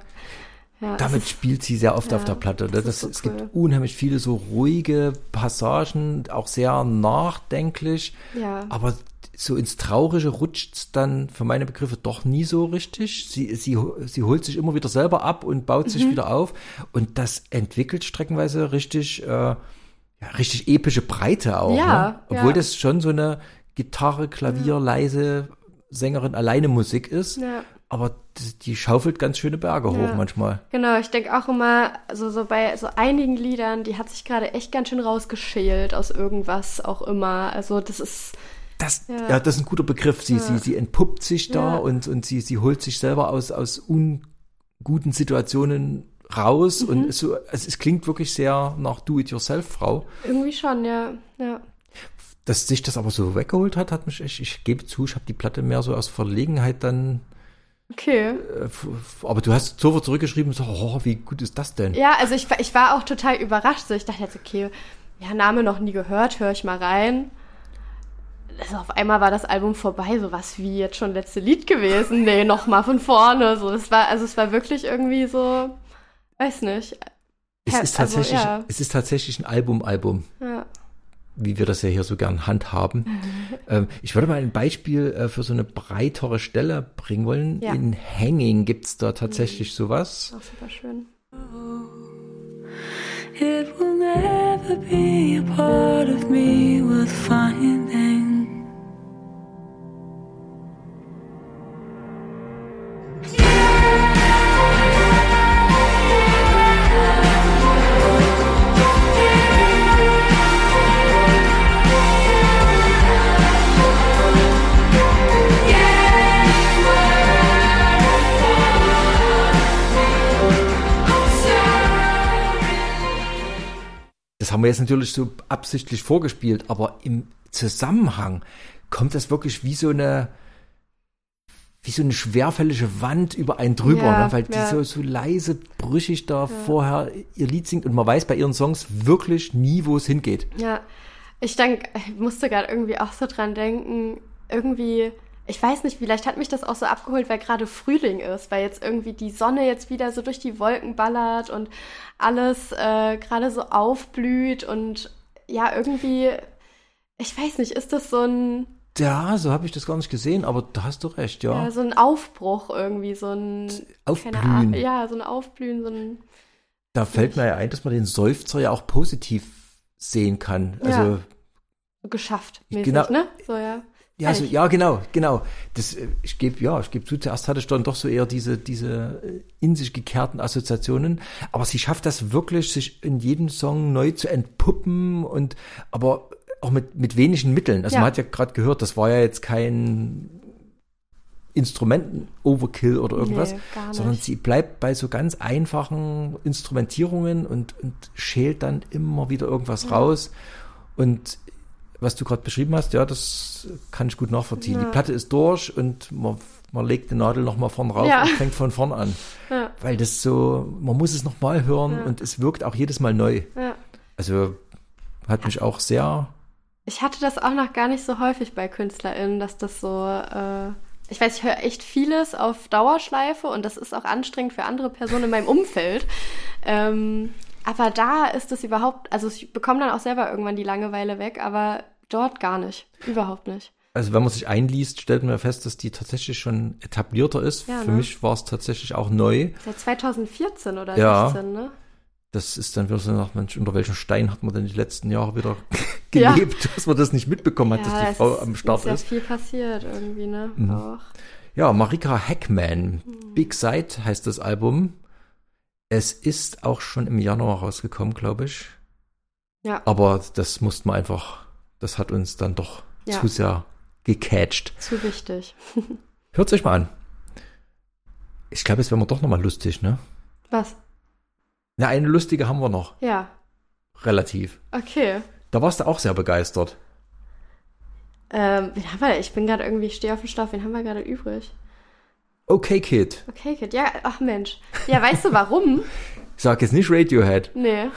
Speaker 2: ja. es
Speaker 3: Damit
Speaker 2: ist-
Speaker 3: spielt sie sehr oft
Speaker 2: ja,
Speaker 3: auf der Platte.
Speaker 2: das
Speaker 3: Das
Speaker 2: so
Speaker 3: es
Speaker 2: cool.
Speaker 3: gibt unheimlich viele so ruhige Passagen, auch sehr nachdenklich.
Speaker 2: Ja.
Speaker 3: Aber so ins Traurige rutscht's dann für meine Begriffe doch nie so richtig. Sie, sie, sie holt sich immer wieder selber ab und baut
Speaker 2: Mhm.
Speaker 3: sich wieder auf. Und das entwickelt streckenweise richtig, äh, richtig epische Breite auch.
Speaker 2: Ja,
Speaker 3: ne? Obwohl
Speaker 2: ja.
Speaker 3: das schon so eine Gitarre, Klavier, leise Sängerin alleine Musik ist.
Speaker 2: Ja.
Speaker 3: Aber die, die schaufelt ganz schöne Berge hoch
Speaker 2: Ja.
Speaker 3: manchmal.
Speaker 2: Genau, ich denke auch immer, also so bei so einigen Liedern, die hat sich gerade echt ganz schön rausgeschält aus irgendwas auch immer. Also das ist,
Speaker 3: Das, ja.
Speaker 2: Ja.
Speaker 3: das ist ein guter Begriff. Sie, sie, sie entpuppt sich da
Speaker 2: Ja.
Speaker 3: und, und sie, sie holt sich selber aus, aus unguten Situationen raus und so, es, es klingt wirklich sehr nach Do-it-yourself-Frau.
Speaker 2: Irgendwie schon, ja. ja.
Speaker 3: Dass sich das aber so weggeholt hat, hat mich, ich, ich gebe zu, ich habe die Platte mehr so aus Verlegenheit dann,
Speaker 2: Okay.
Speaker 3: äh, aber du hast sofort zurückgeschrieben und so, oh, wie gut ist das denn?
Speaker 2: Ja, also ich, war- ich war auch total überrascht. So, ich dachte jetzt, okay, ja, Name noch nie gehört, höre ich mal rein. Also auf einmal war das Album vorbei, so was wie jetzt schon letzte Lied gewesen. Nee, noch mal von vorne. So, es war, also es war wirklich irgendwie so, weiß nicht.
Speaker 3: Es ist
Speaker 2: also,
Speaker 3: tatsächlich,
Speaker 2: ja.
Speaker 3: es ist tatsächlich ein Album-Album.
Speaker 2: Ja.
Speaker 3: wie wir das ja hier so gern handhaben. [laughs] ähm, ich würde mal ein Beispiel äh, für so eine breitere Stelle bringen wollen.
Speaker 2: Ja.
Speaker 3: In Hanging gibt's da tatsächlich sowas.
Speaker 2: Auch super schön.
Speaker 7: It will never be a part of me worth finding.
Speaker 3: Haben wir jetzt natürlich so absichtlich vorgespielt, aber im Zusammenhang kommt das wirklich wie so eine wie so eine schwerfällige Wand über einen drüber,
Speaker 2: Ja,
Speaker 3: ne? weil die
Speaker 2: ja.
Speaker 3: so, so leise, brüchig da vorher ihr Lied singt und man weiß bei ihren Songs wirklich nie, wo es hingeht.
Speaker 2: Ja, ich denk, ich musste gerade irgendwie auch so dran denken, irgendwie, ich weiß nicht, vielleicht hat mich das auch so abgeholt, weil gerade Frühling ist, weil jetzt irgendwie die Sonne jetzt wieder so durch die Wolken ballert und alles äh, gerade so aufblüht und ja, irgendwie, ich weiß nicht, ist das so ein,
Speaker 3: Ja, so habe ich das gar nicht gesehen, aber da hast du recht, ja.
Speaker 2: ja, so ein Aufbruch irgendwie, so ein, keine
Speaker 3: Aufblühen.
Speaker 2: Ahnung, ja, so ein Aufblühen, so ein,
Speaker 3: Da fällt mir ja ein, dass man den Seufzer ja auch positiv sehen kann. Also
Speaker 2: Ja. geschafft mäßig,
Speaker 3: Genau.
Speaker 2: ne? So, ja.
Speaker 3: Ja, so,
Speaker 2: Ehrlich.
Speaker 3: ja, genau, genau. Das, äh, ich gebe, ja, ich gebe zu, zuerst hatte ich dann doch so eher diese, diese äh, in sich gekehrten Assoziationen. Aber sie schafft das wirklich, sich in jedem Song neu zu entpuppen und, aber auch mit, mit wenigen Mitteln. Also
Speaker 2: Ja.
Speaker 3: man hat ja gerade gehört, das war ja jetzt kein Instrumenten-Overkill oder irgendwas,
Speaker 2: Nee,
Speaker 3: sondern sie bleibt bei so ganz einfachen Instrumentierungen und, und schält dann immer wieder irgendwas raus. Und was du gerade beschrieben hast, ja, das kann ich gut nachvollziehen. Die Platte ist durch und man, man legt die Nadel nochmal vorn rauf
Speaker 2: Ja.
Speaker 3: und fängt von vorn an.
Speaker 2: Ja.
Speaker 3: Weil das so, man muss es nochmal hören
Speaker 2: Ja.
Speaker 3: und es wirkt auch jedes Mal neu.
Speaker 2: Ja.
Speaker 3: Also hat mich auch sehr,
Speaker 2: Ich hatte das auch noch gar nicht so häufig bei KünstlerInnen, dass das so, äh, ich weiß, ich höre echt vieles auf Dauerschleife und das ist auch anstrengend für andere Personen in meinem Umfeld. Ähm, aber da ist es überhaupt, also ich bekomme dann auch selber irgendwann die Langeweile weg, aber dort gar nicht. Überhaupt nicht.
Speaker 3: also wenn man sich einliest, stellt man fest, dass die tatsächlich schon etablierter ist.
Speaker 2: Ja,
Speaker 3: Für
Speaker 2: ne?
Speaker 3: mich war es tatsächlich auch neu.
Speaker 2: Seit 2014 oder
Speaker 3: Ja.
Speaker 2: 16, ne?
Speaker 3: Das ist dann wieder so nach, Mensch, unter welchem Stein hat man denn die letzten Jahre wieder [laughs] [laughs]
Speaker 2: Ja.
Speaker 3: gelebt, dass man das nicht mitbekommen hat, dass die Frau am Start
Speaker 2: ist ja
Speaker 3: ist. Mhm.
Speaker 2: viel passiert irgendwie, ne? Auch.
Speaker 3: Ja, Marika Heckman, Big Sight heißt das Album. Es ist auch schon im Januar rausgekommen, glaube ich.
Speaker 2: Ja.
Speaker 3: Aber das mussten wir einfach, das hat uns dann doch
Speaker 2: Ja.
Speaker 3: zu sehr gecatcht.
Speaker 2: Zu wichtig. [laughs]
Speaker 3: Hört euch mal an. Ich glaube, es wäre mir doch nochmal lustig, ne?
Speaker 2: Was?
Speaker 3: Na, eine lustige haben wir noch.
Speaker 2: Ja.
Speaker 3: Relativ.
Speaker 2: Okay.
Speaker 3: Da warst du auch sehr begeistert.
Speaker 2: Ähm, wen haben wir? Ich bin gerade irgendwie, ich stehe auf dem Schlauch. Wen haben wir gerade übrig?
Speaker 3: Okay, Kid.
Speaker 2: Okay, Kid. Ja, ach Mensch. Ja, weißt du warum?
Speaker 3: Ich [laughs] sag jetzt nicht Radiohead.
Speaker 2: Nee.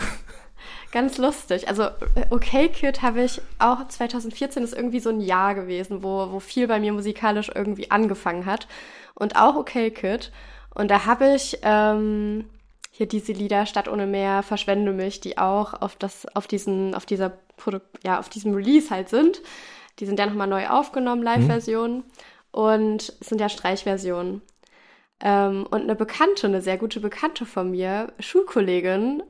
Speaker 2: Ganz lustig. Also, äh, Okay Kid habe ich auch 2014 ist irgendwie so ein Jahr gewesen, wo, wo viel bei mir musikalisch irgendwie angefangen hat. Und auch Okay Kid. Und da habe ich ähm, hier diese Lieder Stadt ohne Meer, Verschwende mich, die auch auf das, auf diesen, auf dieser Produ ja, auf diesem Release halt sind. Die sind ja nochmal neu aufgenommen, Live-Versionen. Und es sind ja Streichversionen. Ähm, und eine Bekannte, eine sehr gute Bekannte von mir, Schulkollegin,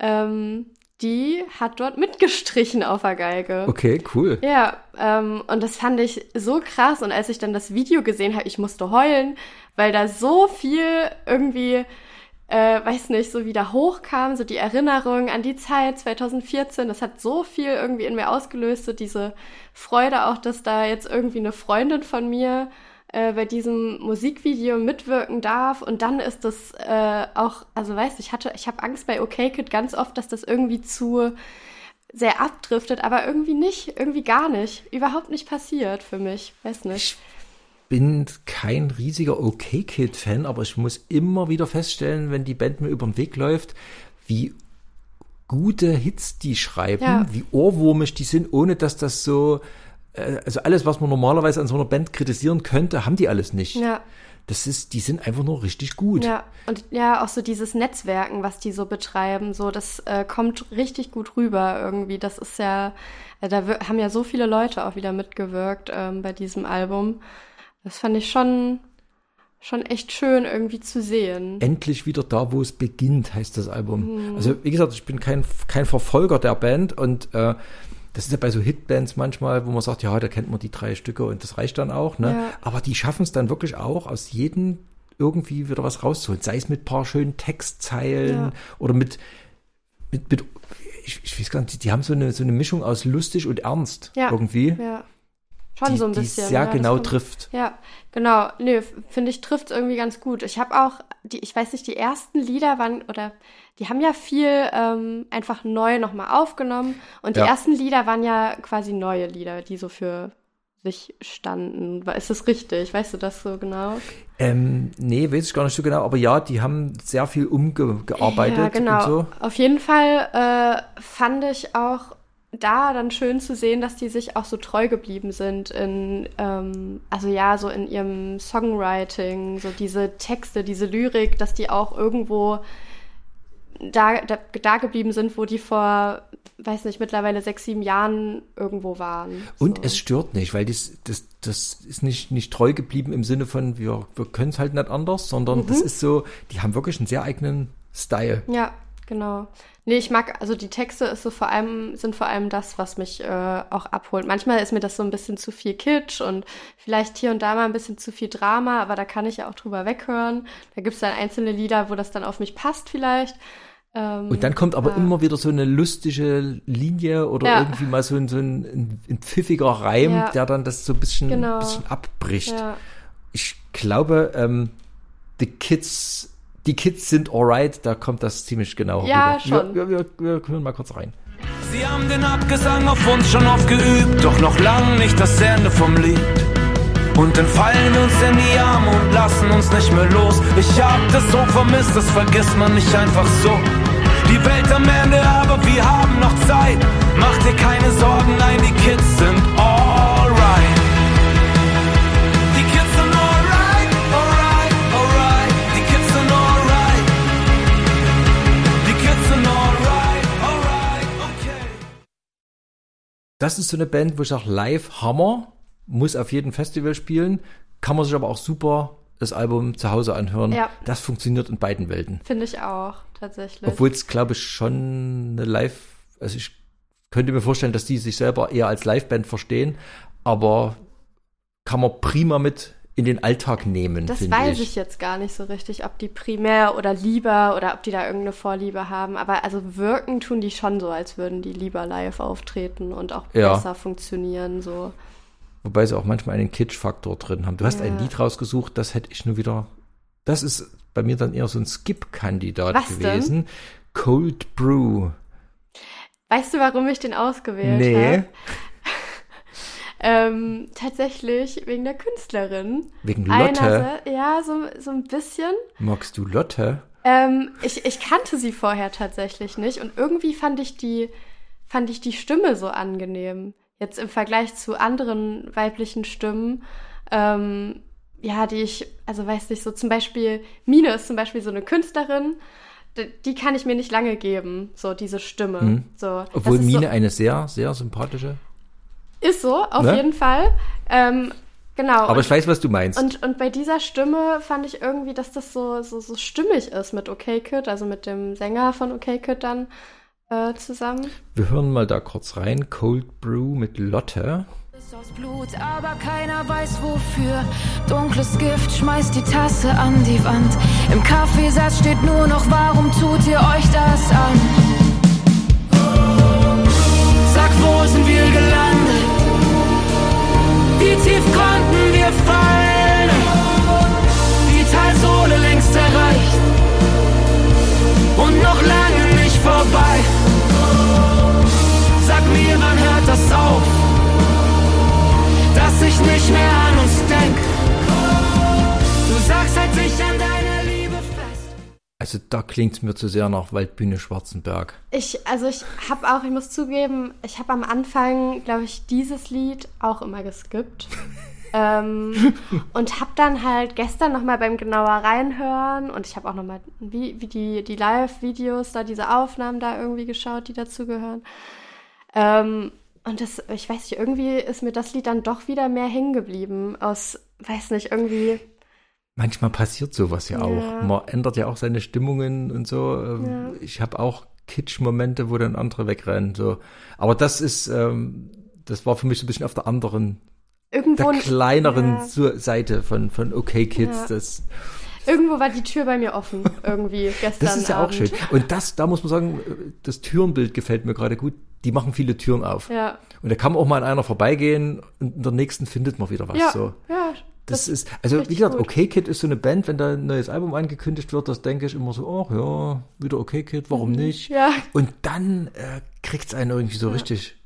Speaker 2: ähm, die hat dort mitgestrichen auf der Geige.
Speaker 3: Okay, cool.
Speaker 2: Ja, ähm, und das fand ich so krass. Und als ich dann das Video gesehen habe, ich musste heulen, weil da so viel irgendwie, äh, weiß nicht, so wieder hochkam, so die Erinnerung an die Zeit 2014. Das hat so viel irgendwie in mir ausgelöst, so diese Freude auch, dass da jetzt irgendwie eine Freundin von mir äh, bei diesem Musikvideo mitwirken darf und dann ist das äh, auch, also weißt du, ich hatte, ich habe Angst bei OK Kid ganz oft, dass das irgendwie zu sehr abdriftet, aber irgendwie nicht, irgendwie gar nicht, überhaupt nicht passiert für mich, weiß nicht.
Speaker 3: Bin kein riesiger OK-Kid-Fan, aber ich muss immer wieder feststellen, wenn die Band mir über den Weg läuft, wie gute Hits die schreiben,
Speaker 2: Ja.
Speaker 3: wie ohrwurmig die sind, ohne dass das so, äh, also alles, was man normalerweise an so einer Band kritisieren könnte, haben die alles nicht.
Speaker 2: Ja.
Speaker 3: Das ist, die sind einfach nur richtig gut.
Speaker 2: Ja, und ja, auch so dieses Netzwerken, was die so betreiben, so, das äh, kommt richtig gut rüber irgendwie. Das ist ja, äh, da haben ja so viele Leute auch wieder mitgewirkt ähm, bei diesem Album. Das fand ich schon, schon echt schön irgendwie zu sehen.
Speaker 3: Endlich wieder da, wo es beginnt, heißt das Album.
Speaker 2: Mhm.
Speaker 3: Also, wie gesagt, ich bin kein, kein Verfolger der Band und äh, das ist ja bei so Hitbands manchmal, wo man sagt, ja, da kennt man die drei Stücke und das reicht dann auch, ne?
Speaker 2: Ja.
Speaker 3: Aber die schaffen es dann wirklich auch, aus jedem irgendwie wieder was rauszuholen. Sei es mit paar schönen Textzeilen
Speaker 2: Ja.
Speaker 3: oder mit, mit, mit ich, ich weiß gar nicht, die, die haben so eine, so eine Mischung aus lustig und ernst
Speaker 2: Ja.
Speaker 3: irgendwie,
Speaker 2: Ja, schon
Speaker 3: die,
Speaker 2: so ein bisschen.
Speaker 3: sehr
Speaker 2: ja,
Speaker 3: genau trifft.
Speaker 2: Ja, genau. Nö, finde ich, trifft irgendwie ganz gut. Ich habe auch, die, ich weiß nicht, die ersten Lieder waren, oder die haben ja viel ähm, einfach neu nochmal aufgenommen. Und die
Speaker 3: Ja.
Speaker 2: ersten Lieder waren ja quasi neue Lieder, die so für sich standen. Ist das richtig? Weißt du das so genau?
Speaker 3: Ähm, nee, weiß ich gar nicht so genau, aber ja, die haben sehr viel umgearbeitet
Speaker 2: ja, genau.
Speaker 3: und so.
Speaker 2: Auf jeden Fall äh, fand ich auch da dann schön zu sehen, dass die sich auch so treu geblieben sind in, ähm, also ja, so in ihrem Songwriting, so diese Texte, diese Lyrik, dass die auch irgendwo da, da, da geblieben sind, wo die vor, weiß nicht, mittlerweile sechs, sieben Jahren irgendwo waren.
Speaker 3: Und
Speaker 2: so.
Speaker 3: es stört nicht, weil das, das, das ist nicht, nicht treu geblieben im Sinne von, wir, wir können es halt nicht anders, sondern
Speaker 2: Mhm.
Speaker 3: das ist so, die haben wirklich einen sehr eigenen Style.
Speaker 2: Ja, genau. Nee, ich mag, also die Texte ist so vor allem, sind vor allem das, was mich äh, auch abholt. Manchmal ist mir das so ein bisschen zu viel Kitsch und vielleicht hier und da mal ein bisschen zu viel Drama, aber da kann ich ja auch drüber weghören. Da gibt es dann einzelne Lieder, wo das dann auf mich passt vielleicht. Ähm,
Speaker 3: Und dann kommt aber
Speaker 2: ja.
Speaker 3: immer wieder so eine lustige Linie oder
Speaker 2: Ja.
Speaker 3: irgendwie mal so ein, so ein, ein, ein pfiffiger Reim,
Speaker 2: Ja.
Speaker 3: der dann das so ein bisschen,
Speaker 2: Genau.
Speaker 3: bisschen abbricht.
Speaker 2: Ja,
Speaker 3: Ich glaube, ähm, die Kids, die Kids sind alright, da kommt das ziemlich genau
Speaker 2: Ja,
Speaker 3: rüber.
Speaker 2: schon.
Speaker 3: Wir, wir, wir, wir hören mal kurz rein.
Speaker 6: Sie haben den Abgesang auf uns schon oft geübt, doch noch lang nicht das Ende vom Lied. Und dann fallen wir uns in die Arme und lassen uns nicht mehr los. Ich hab das so vermisst, das vergisst man nicht einfach so. Die Welt am Ende, aber wir haben noch Zeit. Mach dir keine Sorgen, nein, die Kids sind alright.
Speaker 3: Das ist so eine Band, wo ich sage, live Hammer, muss auf jedem Festival spielen, kann man sich aber auch super das Album zu Hause anhören.
Speaker 2: Ja.
Speaker 3: Das funktioniert in beiden Welten.
Speaker 2: finde ich auch, tatsächlich.
Speaker 3: Obwohl es, glaube ich, schon eine Live, also ich könnte mir vorstellen, dass die sich selber eher als Liveband verstehen, aber kann man prima mit in den Alltag nehmen,
Speaker 2: Das weiß
Speaker 3: ich.
Speaker 2: ich jetzt gar nicht so richtig, ob die primär oder lieber oder ob die da irgendeine Vorliebe haben. Aber also wirken tun die schon so, als würden die lieber live auftreten und auch
Speaker 3: Ja.
Speaker 2: besser funktionieren. So.
Speaker 3: Wobei sie auch manchmal einen Kitsch-Faktor drin haben. Du hast
Speaker 2: Ja.
Speaker 3: ein Lied rausgesucht, das hätte ich nur wieder. Das ist bei mir dann eher so ein Skip-Kandidat
Speaker 2: Was denn?
Speaker 3: gewesen. Cold Brew.
Speaker 2: Weißt du, warum ich den ausgewählt
Speaker 3: Nee.
Speaker 2: habe? Ähm, tatsächlich wegen der Künstlerin.
Speaker 3: Wegen Lotte.
Speaker 2: Einerseits, ja, so, so ein bisschen.
Speaker 3: Magst du Lotte?
Speaker 2: Ähm, ich, ich kannte sie vorher tatsächlich nicht und irgendwie fand ich die, fand ich die Stimme so angenehm. Jetzt im Vergleich zu anderen weiblichen Stimmen, ähm, ja, die ich, also weiß nicht, so zum Beispiel, Mine ist zum Beispiel so eine Künstlerin, die, die kann ich mir nicht lange geben, so diese Stimme.
Speaker 3: Mhm.
Speaker 2: So,
Speaker 3: Obwohl Mine
Speaker 2: so,
Speaker 3: eine sehr, sehr sympathische.
Speaker 2: Ist so, auf
Speaker 3: Ne?
Speaker 2: jeden Fall. Ähm, genau.
Speaker 3: Aber
Speaker 2: und-
Speaker 3: ich weiß, was du meinst.
Speaker 2: und, und bei dieser Stimme fand ich irgendwie, dass das so, so, so stimmig ist mit OK Kid, also mit dem Sänger von OK Kid dann äh, zusammen.
Speaker 3: Wir hören mal da kurz rein. Cold Brew mit Lotte.
Speaker 7: Ist aus Blut, aber keiner weiß wofür. Dunkles Gift schmeißt die Tasse an die Wand. Im Kaffeesatz steht nur noch, warum tut ihr euch das an? Sag, wo sind wir gelandet? Wie tief konnten wir fallen?
Speaker 6: Die Talsohle längst erreicht und noch lange nicht vorbei. Sag mir, wann hört das auf? Dass ich nicht mehr an uns denk. Du sagst
Speaker 3: also da klingt's mir zu sehr nach Waldbühne Schwarzenberg.
Speaker 2: Ich, also ich habe auch, ich muss zugeben, ich habe am Anfang, glaube ich, dieses Lied auch immer geskippt. [laughs] ähm, und habe dann halt gestern nochmal beim genauer reinhören und ich habe auch nochmal wie, wie die, die Live-Videos da, diese Aufnahmen da irgendwie geschaut, die dazugehören. Ähm, und das, ich weiß nicht, irgendwie ist mir das Lied dann doch wieder mehr hängen geblieben. Aus, weiß nicht, irgendwie.
Speaker 3: Manchmal passiert sowas ja,
Speaker 2: Ja.
Speaker 3: auch. Man ändert ja auch seine Stimmungen und so. Ähm,
Speaker 2: Ja.
Speaker 3: Ich habe auch Kitsch-Momente, wo dann andere wegrennen. So. Aber das ist, ähm, das war für mich so ein bisschen auf der anderen,
Speaker 2: Irgendwo,
Speaker 3: der kleineren
Speaker 2: ja.
Speaker 3: Seite von, von OK Kids. Das,
Speaker 2: irgendwo war die Tür bei mir offen, [laughs] irgendwie gestern.
Speaker 3: das ist ja auch
Speaker 2: Abend.
Speaker 3: schön. Und das, da muss man sagen, das Türenbild gefällt mir gerade gut. Die machen viele Türen auf.
Speaker 2: Ja.
Speaker 3: Und da kann man auch mal an einer vorbeigehen und in der nächsten findet man wieder was.
Speaker 2: Ja,
Speaker 3: So.
Speaker 2: ja.
Speaker 3: Das, ist, also wie gesagt,
Speaker 2: gut.
Speaker 3: OK Kid ist so eine Band, wenn da ein neues Album angekündigt wird, das denke ich immer so, ach ja, wieder OK Kid, warum nicht?
Speaker 2: Mhm. Ja.
Speaker 3: Und dann äh, kriegt's einen irgendwie so richtig.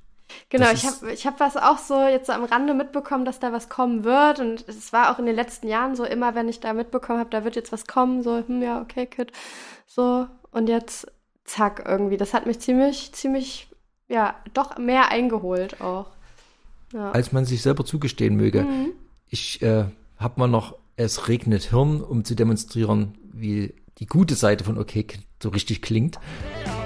Speaker 2: Genau,
Speaker 3: Das
Speaker 2: ich habe ich hab was auch so jetzt so am Rande mitbekommen, dass da was kommen wird. Und es war auch in den letzten Jahren so, immer wenn ich da mitbekommen habe, da wird jetzt was kommen, so, hm, ja, okay, Kid. So, und jetzt zack, irgendwie. Das hat mich ziemlich, ziemlich, ja, doch mehr eingeholt auch. Ja.
Speaker 3: als man sich selber zugestehen möge.
Speaker 2: Mhm.
Speaker 3: Ich äh, habe mal noch Es regnet Hirn, um zu demonstrieren, wie die gute Seite von OK so richtig klingt.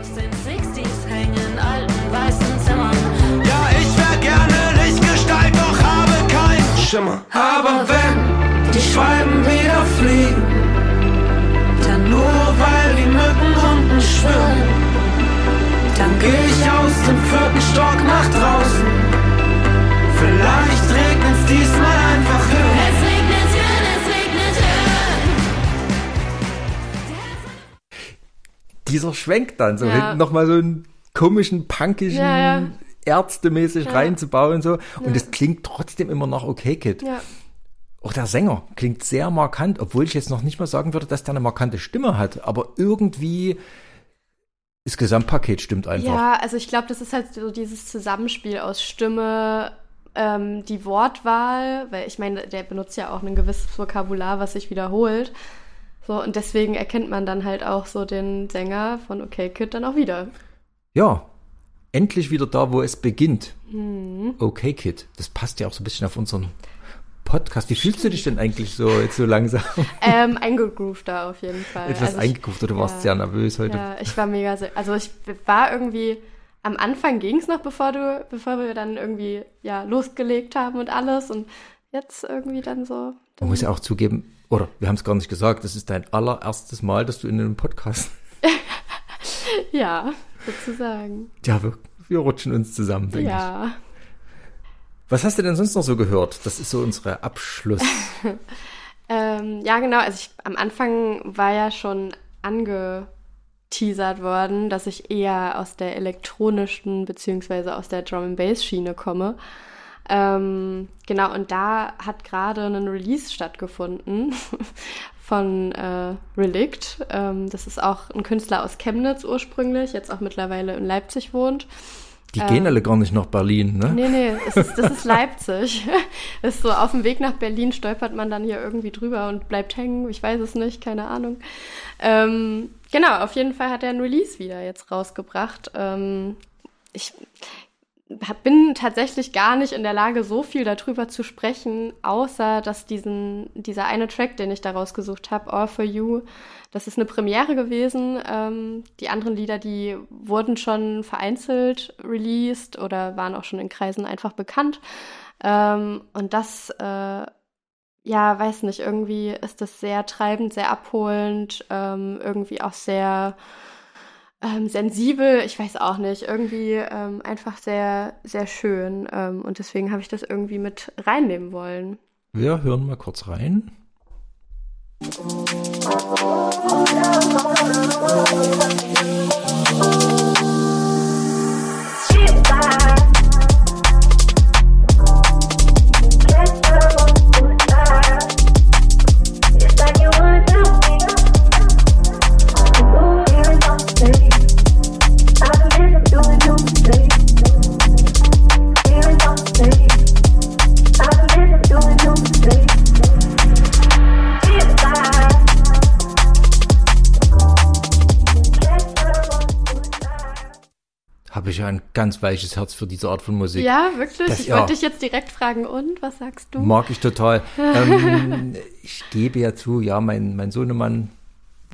Speaker 7: Aus den 60s hängen alten weißen Zimmern.
Speaker 6: Ja, ich wär gerne Lichtgestalt, doch habe keinen Schimmer. Aber wenn die Schwalben wieder fliegen, dann nur weil die Mücken unten schwimmen, dann geh ich aus dem vierten Stock nach draußen. Vielleicht regnet's diesmal
Speaker 3: Dieser Schwenk dann, so
Speaker 2: Ja.
Speaker 3: hinten nochmal so einen komischen, punkischen,
Speaker 2: Ja, ja.
Speaker 3: ärztemäßig
Speaker 2: Ja.
Speaker 3: reinzubauen so. Und
Speaker 2: Ja.
Speaker 3: es klingt trotzdem immer nach OK Kid.
Speaker 2: ja.
Speaker 3: Auch der Sänger klingt sehr markant, obwohl ich jetzt noch nicht mal sagen würde, dass der eine markante Stimme hat. Aber irgendwie das Gesamtpaket stimmt einfach.
Speaker 2: Ja, also ich glaube, das ist halt so dieses Zusammenspiel aus Stimme, ähm, die Wortwahl, weil ich meine, der benutzt ja auch ein gewisses Vokabular, was sich wiederholt. So, und deswegen erkennt man dann halt auch so den Sänger von Okay Kid dann auch wieder.
Speaker 3: Ja, endlich wieder da, wo es beginnt.
Speaker 2: Mhm.
Speaker 3: Okay, Kid. Das passt ja auch so ein bisschen auf unseren Podcast. Wie fühlst du dich denn eigentlich so jetzt so langsam? [laughs]
Speaker 2: Ähm, eingegroovt da auf jeden Fall.
Speaker 3: Etwas
Speaker 2: Also
Speaker 3: eingekauft oder du warst
Speaker 2: ja.
Speaker 3: sehr nervös heute?
Speaker 2: Ja, ich war mega, also ich war irgendwie, am Anfang ging es noch, bevor du, bevor wir dann irgendwie, ja, losgelegt haben und alles und jetzt irgendwie dann so.
Speaker 3: Man muss ja auch zugeben, oder wir haben es gar nicht gesagt, das ist dein allererstes Mal, dass du in einem Podcast. [laughs]
Speaker 2: Ja, sozusagen.
Speaker 3: Ja, wir, wir rutschen uns zusammen, denke ich.
Speaker 2: Ja.
Speaker 3: Was hast du denn sonst noch so gehört? Das ist so unsere Abschluss. [laughs]
Speaker 2: Ähm, ja, genau. Also ich, am Anfang war ja schon angeteasert worden, dass ich eher aus der elektronischen beziehungsweise aus der Drum and Bass Schiene komme. Ähm, genau, und da hat gerade ein Release stattgefunden [laughs] von äh, Relict. Ähm, das ist auch ein Künstler aus Chemnitz ursprünglich, jetzt auch mittlerweile in Leipzig wohnt.
Speaker 3: Die gehen alle gar nicht nach Berlin, ne?
Speaker 2: Ähm, Nee, nee, es ist, das ist [laughs] Leipzig. [laughs] Ist so, auf dem Weg nach Berlin stolpert man dann hier irgendwie drüber und bleibt hängen. Ich weiß es nicht, keine Ahnung. Ähm, genau, auf jeden Fall hat er ein Release wieder jetzt rausgebracht. Ähm, ich bin tatsächlich gar nicht in der Lage, so viel darüber zu sprechen, außer dass diesen, dieser eine Track, den ich da rausgesucht habe, All for You, das ist eine Premiere gewesen. Ähm, die anderen Lieder, die wurden schon vereinzelt released oder waren auch schon in Kreisen einfach bekannt. Ähm, und das, äh, ja, weiß nicht, irgendwie ist das sehr treibend, sehr abholend, ähm, irgendwie auch sehr ähm, sensibel, ich weiß auch nicht, irgendwie ähm, einfach sehr, sehr schön. Ähm, und deswegen habe ich das irgendwie mit reinnehmen wollen.
Speaker 3: Wir hören mal kurz rein.
Speaker 8: Bye.
Speaker 3: Ich ja ein ganz weiches Herz für diese Art von Musik.
Speaker 2: Ja, wirklich?
Speaker 3: Das-
Speaker 2: ich
Speaker 3: ja.
Speaker 2: wollte dich jetzt direkt fragen, und was sagst du?
Speaker 3: Mag ich total. [laughs] ähm, ich gebe ja zu, ja, mein, mein Sohnemann,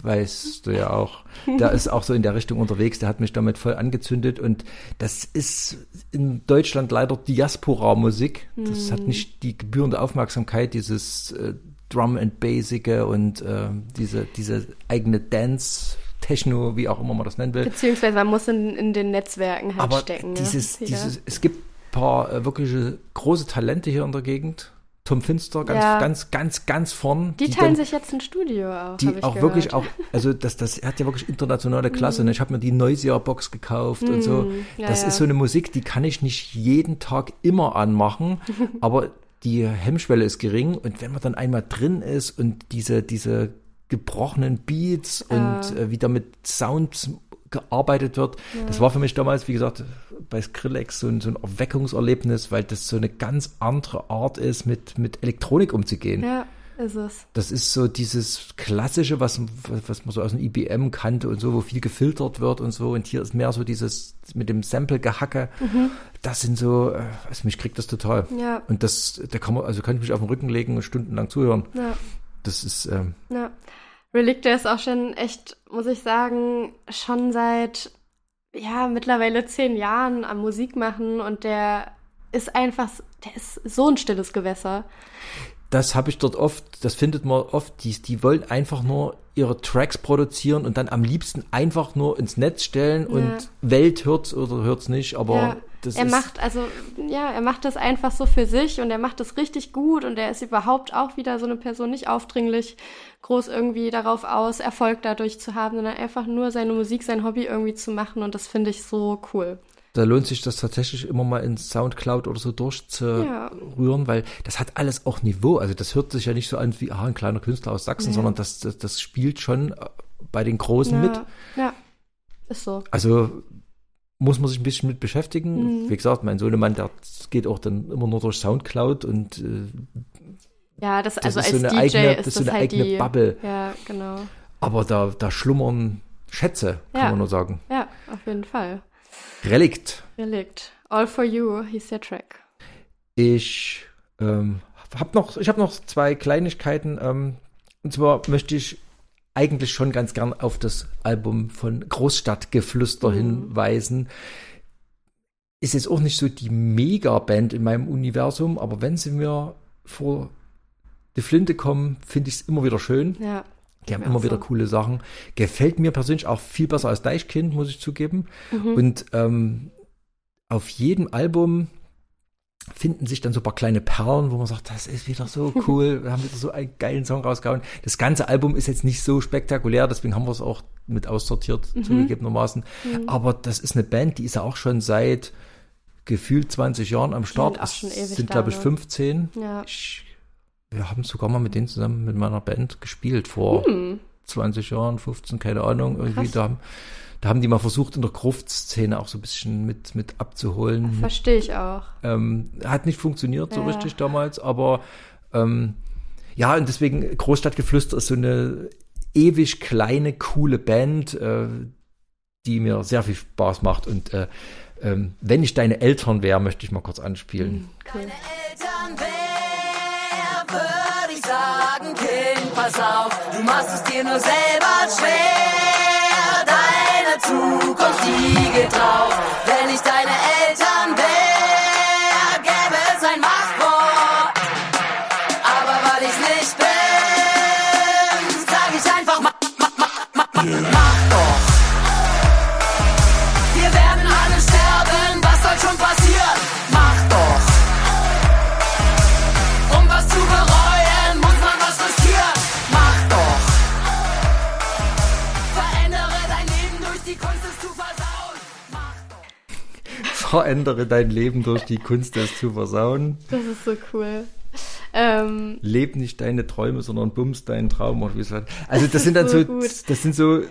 Speaker 3: weißt du ja auch, [laughs] der ist auch so in der Richtung unterwegs, der hat mich damit voll angezündet und das ist in Deutschland leider Diaspora-Musik. Das hat nicht die gebührende Aufmerksamkeit, dieses äh, Drum and Basige und äh, diese, diese eigene Dance, Techno, wie auch immer man das nennen will.
Speaker 2: Beziehungsweise man muss in, in den Netzwerken halt
Speaker 3: Aber
Speaker 2: stecken.
Speaker 3: dieses,
Speaker 2: ja.
Speaker 3: dieses, es gibt ein paar äh, wirkliche große Talente hier in der Gegend. Tom Finster, ganz,
Speaker 2: Ja.
Speaker 3: ganz, ganz, ganz vorn.
Speaker 2: Die teilen
Speaker 3: dann-
Speaker 2: sich jetzt ein Studio auch. hab
Speaker 3: die auch
Speaker 2: gehört.
Speaker 3: wirklich auch, also das, das hat ja wirklich internationale Klasse. ne? Ich habe mir die Noisia Box gekauft und so.
Speaker 2: Mm, ja,
Speaker 3: das
Speaker 2: ja.
Speaker 3: ist so eine Musik, die kann ich nicht jeden Tag immer anmachen, [laughs] aber die Hemmschwelle ist gering und wenn man dann einmal drin ist und diese, diese gebrochenen Beats und äh, wie da mit Sounds gearbeitet wird, das war für mich damals, wie gesagt, bei Skrillex so ein, so ein Erweckungserlebnis, weil das so eine ganz andere Art ist, mit, mit Elektronik umzugehen.
Speaker 2: Ja, ist es.
Speaker 3: Das ist so dieses klassische, was, was man so aus dem IBM kannte und so, wo viel gefiltert wird und so. Und hier ist mehr so dieses mit dem Sample-Gehacke. Das sind so, äh, also mich kriegt das total.
Speaker 2: Ja.
Speaker 3: Und das, da kann man, also kann ich mich auf den Rücken legen und stundenlang zuhören.
Speaker 2: Ja.
Speaker 3: Das ist, ähm,
Speaker 2: Ja. Relicte ist auch schon echt, muss ich sagen, schon seit, ja, mittlerweile zehn Jahren am Musik machen und der ist einfach, der ist so ein stilles Gewässer.
Speaker 3: das habe ich dort oft, das findet man oft, die, die wollen einfach nur ihre Tracks produzieren und dann am liebsten einfach nur ins Netz stellen und Welt hört's oder hört's nicht, aber
Speaker 2: ja,
Speaker 3: das
Speaker 2: er macht, also, ja, er macht das einfach so für sich und er macht das richtig gut und er ist überhaupt auch wieder so eine Person, nicht aufdringlich, groß irgendwie darauf aus, Erfolg dadurch zu haben, sondern einfach nur seine Musik, sein Hobby irgendwie zu machen und das finde ich so cool.
Speaker 3: da lohnt sich das tatsächlich immer mal in Soundcloud oder so durchzurühren, weil das hat alles auch Niveau. Also das hört sich ja nicht so an wie ah, ein kleiner Künstler aus Sachsen,
Speaker 2: Ja.
Speaker 3: sondern das, das, das spielt schon bei den Großen
Speaker 2: ja,
Speaker 3: mit.
Speaker 2: Ja, ist so.
Speaker 3: Also muss man sich ein bisschen mit beschäftigen.
Speaker 2: Mhm.
Speaker 3: Wie gesagt, mein Sohnemann, der geht auch dann immer nur durch Soundcloud und äh,
Speaker 2: Ja, das,
Speaker 3: Das
Speaker 2: also
Speaker 3: ist
Speaker 2: als
Speaker 3: so eine
Speaker 2: DJ
Speaker 3: eigene-
Speaker 2: ist
Speaker 3: das ist so eine
Speaker 2: halt
Speaker 3: eigene
Speaker 2: die,
Speaker 3: Bubble.
Speaker 2: Ja, genau.
Speaker 3: aber da, da schlummern Schätze, kann
Speaker 2: Ja.
Speaker 3: man nur sagen.
Speaker 2: Ja, auf jeden Fall.
Speaker 3: Relikt.
Speaker 2: Relikt. All for You hieß der Track.
Speaker 3: Ich ähm, habe noch, ich habe noch zwei Kleinigkeiten. Ähm, und zwar möchte ich eigentlich schon ganz gern auf das Album von Großstadtgeflüster hinweisen. Ist jetzt auch nicht so die Mega-Band in meinem Universum, aber wenn sie mir vor die Flinte kommen, finde ich es immer wieder schön.
Speaker 2: Ja.
Speaker 3: Die haben immer
Speaker 2: so.
Speaker 3: wieder coole Sachen. Gefällt mir persönlich auch viel besser als Deichkind, muss ich zugeben.
Speaker 2: Mhm.
Speaker 3: Und ähm, auf jedem Album finden sich dann so ein paar kleine Perlen, wo man sagt, das ist wieder so [laughs] cool, wir haben wieder so einen geilen Song rausgehauen. Das ganze Album ist jetzt nicht so spektakulär, deswegen haben wir es auch mit aussortiert,
Speaker 2: Mhm.
Speaker 3: zugegebenermaßen. Aber das ist eine Band, die ist ja auch schon seit gefühlt 20 Jahren am Start.
Speaker 2: sind auch schon ewig
Speaker 3: sind, glaube ich,
Speaker 2: ne?
Speaker 3: 15.
Speaker 2: Ja.
Speaker 3: Ich, wir haben sogar mal mit denen zusammen mit meiner Band gespielt vor 20 Jahren, 15, keine Ahnung. Irgendwie.
Speaker 2: Krass.
Speaker 3: da haben, da haben die mal versucht, in der Gruftszene auch so ein bisschen mit, mit abzuholen.
Speaker 2: Verstehe ich auch.
Speaker 3: Ähm, hat nicht funktioniert so
Speaker 2: Ja.
Speaker 3: richtig damals, aber ähm, ja, und deswegen Großstadtgeflüster ist so eine ewig kleine, coole Band, äh, die mir sehr viel Spaß macht. Und äh, ähm, wenn ich deine Eltern wäre, möchte ich mal kurz anspielen.
Speaker 2: Cool.
Speaker 8: Eltern wär, würde ich sagen, Kind, pass auf, du machst es dir nur selber schwer. Zukunft, die geht drauf. Wenn ich deine Eltern Verändere dein Leben durch die Kunst, es zu versauen.
Speaker 2: Das ist so cool. Ähm,
Speaker 3: Leb nicht deine Träume, sondern bums deinen Traum. Also das sind dann so,
Speaker 2: So
Speaker 3: das sind so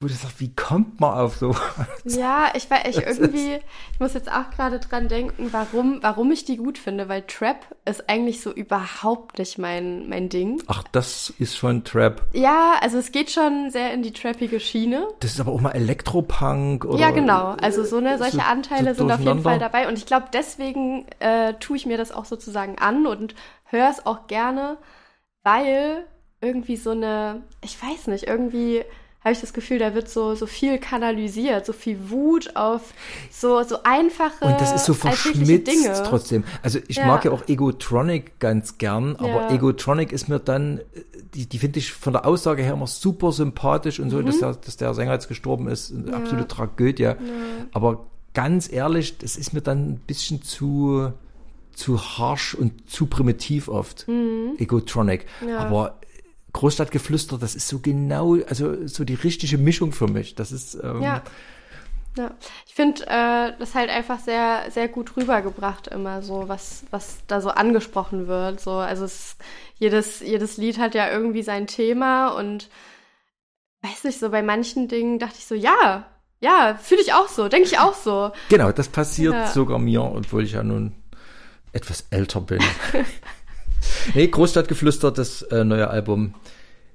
Speaker 3: wo du sagst, wie kommt man auf so?
Speaker 2: Ja, ich war ich irgendwie, ich muss jetzt auch gerade dran denken, warum, warum ich die gut finde, weil Trap ist eigentlich so überhaupt nicht mein, mein Ding.
Speaker 3: Ach, das ist schon Trap.
Speaker 2: Ja, also es geht schon sehr in die trappige Schiene.
Speaker 3: Das ist aber auch mal Elektropunk oder.
Speaker 2: ja, genau. Also so eine solche
Speaker 3: so-
Speaker 2: Anteile
Speaker 3: so
Speaker 2: sind auf jeden. Fall dabei. Und ich glaube, deswegen äh, tue ich mir das auch sozusagen an und höre es auch gerne, weil irgendwie so eine, ich weiß nicht, irgendwie habe ich das Gefühl, da wird so, so viel kanalisiert, so viel Wut auf so, so einfache,
Speaker 3: Und das ist so verschmitzt
Speaker 2: Dinge.
Speaker 3: trotzdem. Also ich
Speaker 2: Ja.
Speaker 3: mag ja auch Egotronic ganz gern, aber
Speaker 2: Ja.
Speaker 3: Egotronic ist mir dann, die, die finde ich von der Aussage her immer super sympathisch und so,
Speaker 2: Mhm.
Speaker 3: dass, der, dass der Sänger jetzt gestorben ist, eine absolute Tragödie. Aber ganz ehrlich, das ist mir dann ein bisschen zu, zu harsh und zu primitiv oft. Egotronic.
Speaker 2: Mhm. Ja.
Speaker 3: Aber Großstadtgeflüster, das ist so genau, also so die richtige Mischung für mich. Das ist, ähm,
Speaker 2: Ja. Ja, ich finde äh, das halt einfach sehr, sehr gut rübergebracht immer so, was, was da so angesprochen wird. So, also es, jedes, jedes Lied hat ja irgendwie sein Thema und weiß nicht, so bei manchen Dingen dachte ich so, ja, ja, fühle ich auch so, denke ich auch so.
Speaker 3: Genau, das passiert
Speaker 2: Ja.
Speaker 3: sogar mir, obwohl ich ja nun etwas älter bin. [laughs] nee, Großstadtgeflüster, das äh, neue Album.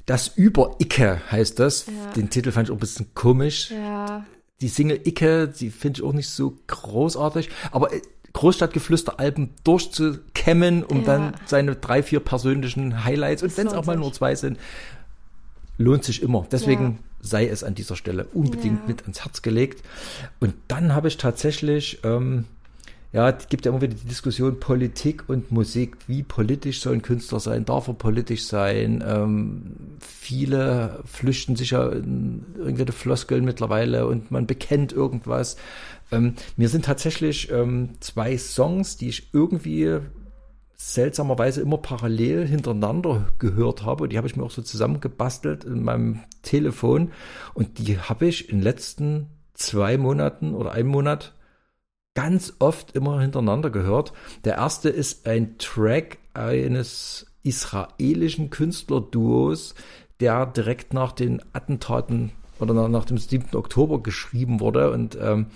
Speaker 3: Das Über-Icke heißt das.
Speaker 2: Ja.
Speaker 3: Den Titel fand ich auch ein bisschen komisch.
Speaker 2: Ja,
Speaker 3: Die Single Icke, die finde ich auch nicht so großartig. Aber äh, Großstadtgeflüster-Alben durchzukämmen, um
Speaker 2: Ja.
Speaker 3: dann seine drei, vier persönlichen Highlights, und wenn es auch mal nur zwei sind, lohnt sich immer. Deswegen sei es an dieser Stelle unbedingt mit ans Herz gelegt. Und dann habe ich tatsächlich, ähm, ja, es gibt ja immer wieder die Diskussion Politik und Musik. Wie politisch soll ein Künstler sein? Darf er politisch sein? Ähm, viele flüchten sich ja in irgendwelche Floskeln mittlerweile und man bekennt irgendwas. Ähm, mir sind tatsächlich ähm, zwei Songs, die ich irgendwie seltsamerweise immer parallel hintereinander gehört habe. Die habe ich mir auch so zusammengebastelt in meinem Telefon. Und die habe ich in den letzten zwei Monaten oder einem Monat ganz oft immer hintereinander gehört. Der erste ist ein Track eines israelischen Künstlerduos, der direkt nach den Attentaten oder nach, nach dem 7. Oktober geschrieben wurde und ähm,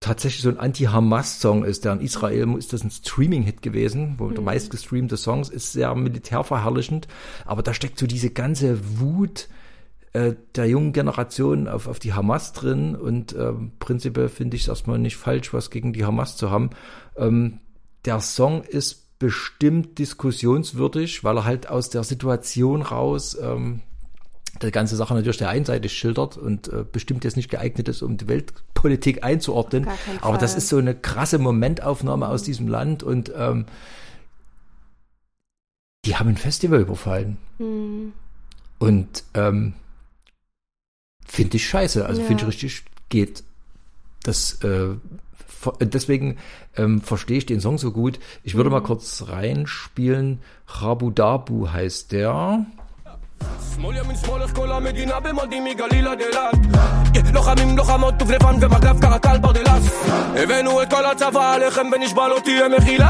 Speaker 3: tatsächlich so ein Anti-Hamas-Song ist. Der in Israel ist das ein Streaming-Hit gewesen, wo der meistgestreamte Songs ist sehr militärverherrlichend, aber da steckt so diese ganze Wut äh, der jungen Generation auf, auf die Hamas drin und ähm, prinzipiell finde ich es erstmal nicht falsch, was gegen die Hamas zu haben. Ähm, der Song ist bestimmt diskussionswürdig, weil er halt aus der Situation raus ähm, die ganze Sache natürlich sehr einseitig schildert und äh, bestimmt jetzt nicht geeignet ist, um die Weltpolitik einzuordnen. Aber das ist so eine krasse Momentaufnahme aus diesem Land und ähm, die haben ein Festival überfallen.
Speaker 2: hm.
Speaker 3: Und ähm, finde ich scheiße. Also
Speaker 2: Ja.
Speaker 3: finde ich richtig geht. Das äh, ver- deswegen ähm, verstehe ich den Song so gut. Ich würde
Speaker 2: Mhm.
Speaker 3: mal kurz reinspielen. Rabu Dabu heißt der.
Speaker 9: שמאל ימין שמאל איך כל המדינה במודים מגליל עד אילת כן, לוחמים לוחמות דובדבן ומג"ב קרקל ברדלס הבאנו את כל הצבא עליכם ונשבע לא תהיה מחילה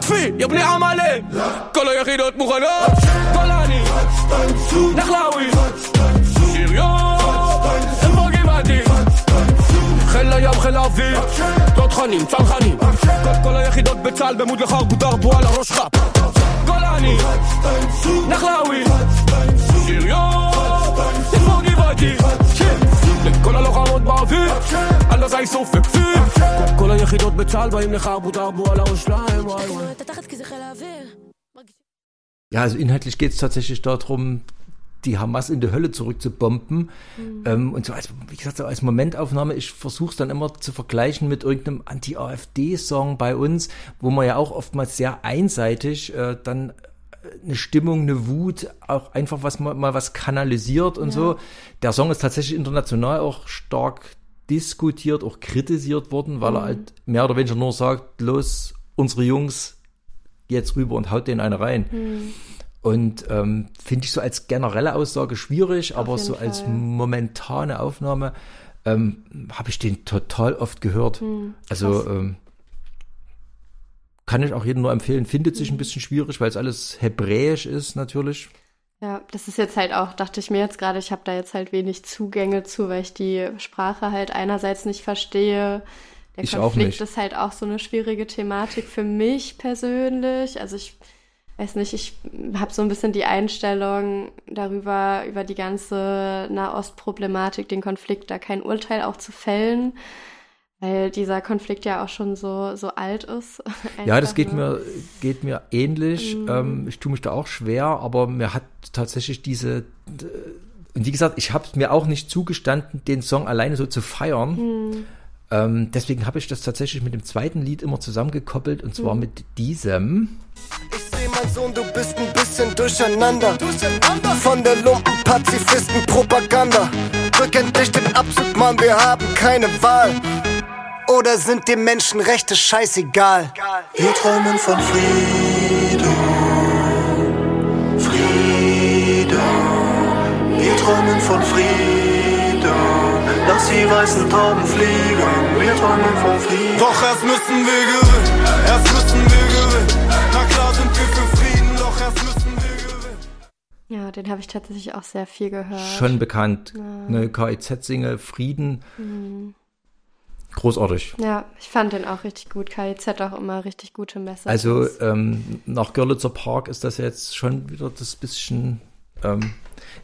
Speaker 9: טפי יא בני עמלק כל היחידות מוכנות גולני נחלאווי שריון חיל הים חיל האוויר תותחנים צנחנים כל- כל היחידות בצה"ל במוד לחרבו דרבו על הראש חפ גולני נחלאווי שריון, איפה גבעתי? כל הלוחמות באוויר, על הזי סופק פיר כל היחידות בצה"ל באים לחרבו דרבו על הראש שלהם וואי וואי
Speaker 5: את התחת כי זה חיל האוויר.
Speaker 3: Ja, also inhaltlich geht es tatsächlich darum, die Hamas in die Hölle zurückzubomben. Ähm, und so als, wie gesagt, so als Momentaufnahme, ich versuche es dann immer zu vergleichen mit irgendeinem Anti-AfD-Song bei uns, wo man ja auch oftmals sehr einseitig äh, dann eine Stimmung, eine Wut, auch einfach was mal, mal was kanalisiert und so. Der Song ist tatsächlich international auch stark diskutiert, auch kritisiert worden, weil er halt mehr oder weniger nur sagt, los, unsere Jungs jetzt rüber und haut den eine rein. Und ähm, finde ich so als generelle Aussage schwierig, aber
Speaker 2: jeden
Speaker 3: so als
Speaker 2: Fall.
Speaker 3: momentane Aufnahme ähm, habe ich den total oft gehört. also ähm, kann ich auch jedem nur empfehlen. Findet sich ein bisschen schwierig, weil es alles hebräisch ist natürlich.
Speaker 2: Ja, das ist jetzt halt auch, dachte ich mir jetzt gerade, ich habe da jetzt halt wenig Zugänge zu, weil ich die Sprache halt einerseits nicht verstehe. Der
Speaker 3: Ich auch
Speaker 2: Konflikt ist halt auch so eine schwierige Thematik für mich persönlich. Also ich weiß nicht, ich habe so ein bisschen die Einstellung darüber, über die ganze Nahostproblematik, den Konflikt, da kein Urteil auch zu fällen, weil dieser Konflikt ja auch schon so, so alt ist. [laughs]
Speaker 3: Ja, das geht mir, geht mir ähnlich. Ähm, ich tue mich da auch schwer, aber mir hat tatsächlich diese, und wie gesagt, ich habe es mir auch nicht zugestanden, den Song alleine so zu feiern. Ähm, deswegen habe ich das tatsächlich mit dem zweiten Lied immer zusammengekoppelt und zwar mit diesem.
Speaker 10: Ich Sohn, du bist ein bisschen durcheinander. Von der Lumpen-Pazifisten-Propaganda. Drück endlich den Abzug, Mann, wir haben keine Wahl. Oder sind dir Menschenrechte scheißegal?
Speaker 4: Wir träumen von Frieden, Frieden. Wir träumen von Frieden. Lass die weißen Tauben fliegen. Wir träumen von Frieden.
Speaker 9: Doch erst müssen wir gewinnen, erst müssen
Speaker 2: Ja, den habe ich tatsächlich auch sehr viel gehört.
Speaker 3: Schon bekannt. Eine KIZ-Single, Frieden. Großartig.
Speaker 2: Ja, ich fand den auch richtig gut. KIZ auch immer richtig gute Messages.
Speaker 3: Also ähm, nach Görlitzer Park ist das jetzt schon wieder das bisschen. Ähm,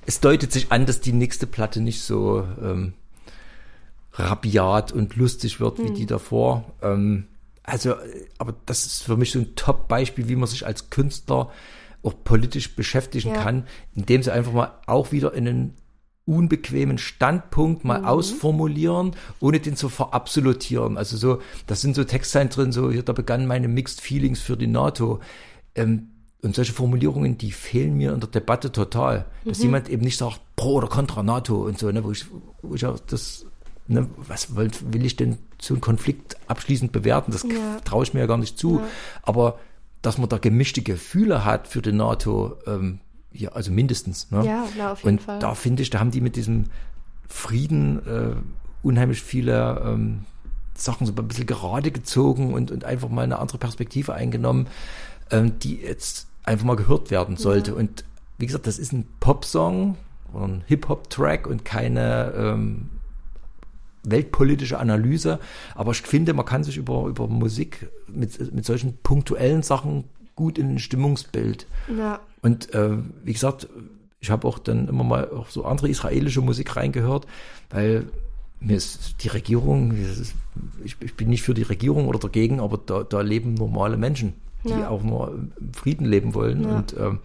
Speaker 3: es deutet sich an, dass die nächste Platte nicht so ähm, rabiat und lustig wird wie die davor. Ähm, also, äh, aber das ist für mich so ein Top-Beispiel, wie man sich als Künstler auch politisch beschäftigen
Speaker 2: Ja.
Speaker 3: kann, indem sie einfach mal auch wieder in einen unbequemen Standpunkt mal ausformulieren, ohne den zu verabsolutieren. Also so, das sind so Textzeilen drin, so hier, da begannen meine Mixed Feelings für die NATO. Ähm, und solche Formulierungen, die fehlen mir in der Debatte total. Dass jemand eben nicht sagt, pro oder contra NATO und so, ne, wo ich, wo ich auch das, ne, was will, will ich denn so einen Konflikt abschließend bewerten? Das
Speaker 2: Ja.
Speaker 3: traue ich mir ja gar nicht zu. Aber dass man da gemischte Gefühle hat für die NATO, ähm, ja, also mindestens. Ne?
Speaker 2: Ja, na, auf jeden
Speaker 3: Und
Speaker 2: Fall.
Speaker 3: da finde ich, da haben die mit diesem Frieden äh, unheimlich viele ähm, Sachen so ein bisschen gerade gezogen und, und einfach mal eine andere Perspektive eingenommen, ähm, die jetzt einfach mal gehört werden sollte. Und wie gesagt, das ist ein Popsong oder ein Hip-Hop-Track und keine ähm, weltpolitische Analyse. Aber ich finde, man kann sich über, über Musik mit, mit solchen punktuellen Sachen gut in ein Stimmungsbild
Speaker 2: ja,
Speaker 3: und äh, wie gesagt, ich habe auch dann immer mal auch so andere israelische Musik reingehört, weil mir ist die Regierung, ist, ich, ich bin nicht für die Regierung oder dagegen, aber da, da leben normale Menschen, die
Speaker 2: Ja.
Speaker 3: auch nur im Frieden leben wollen.
Speaker 2: Ja.
Speaker 3: Und ähm,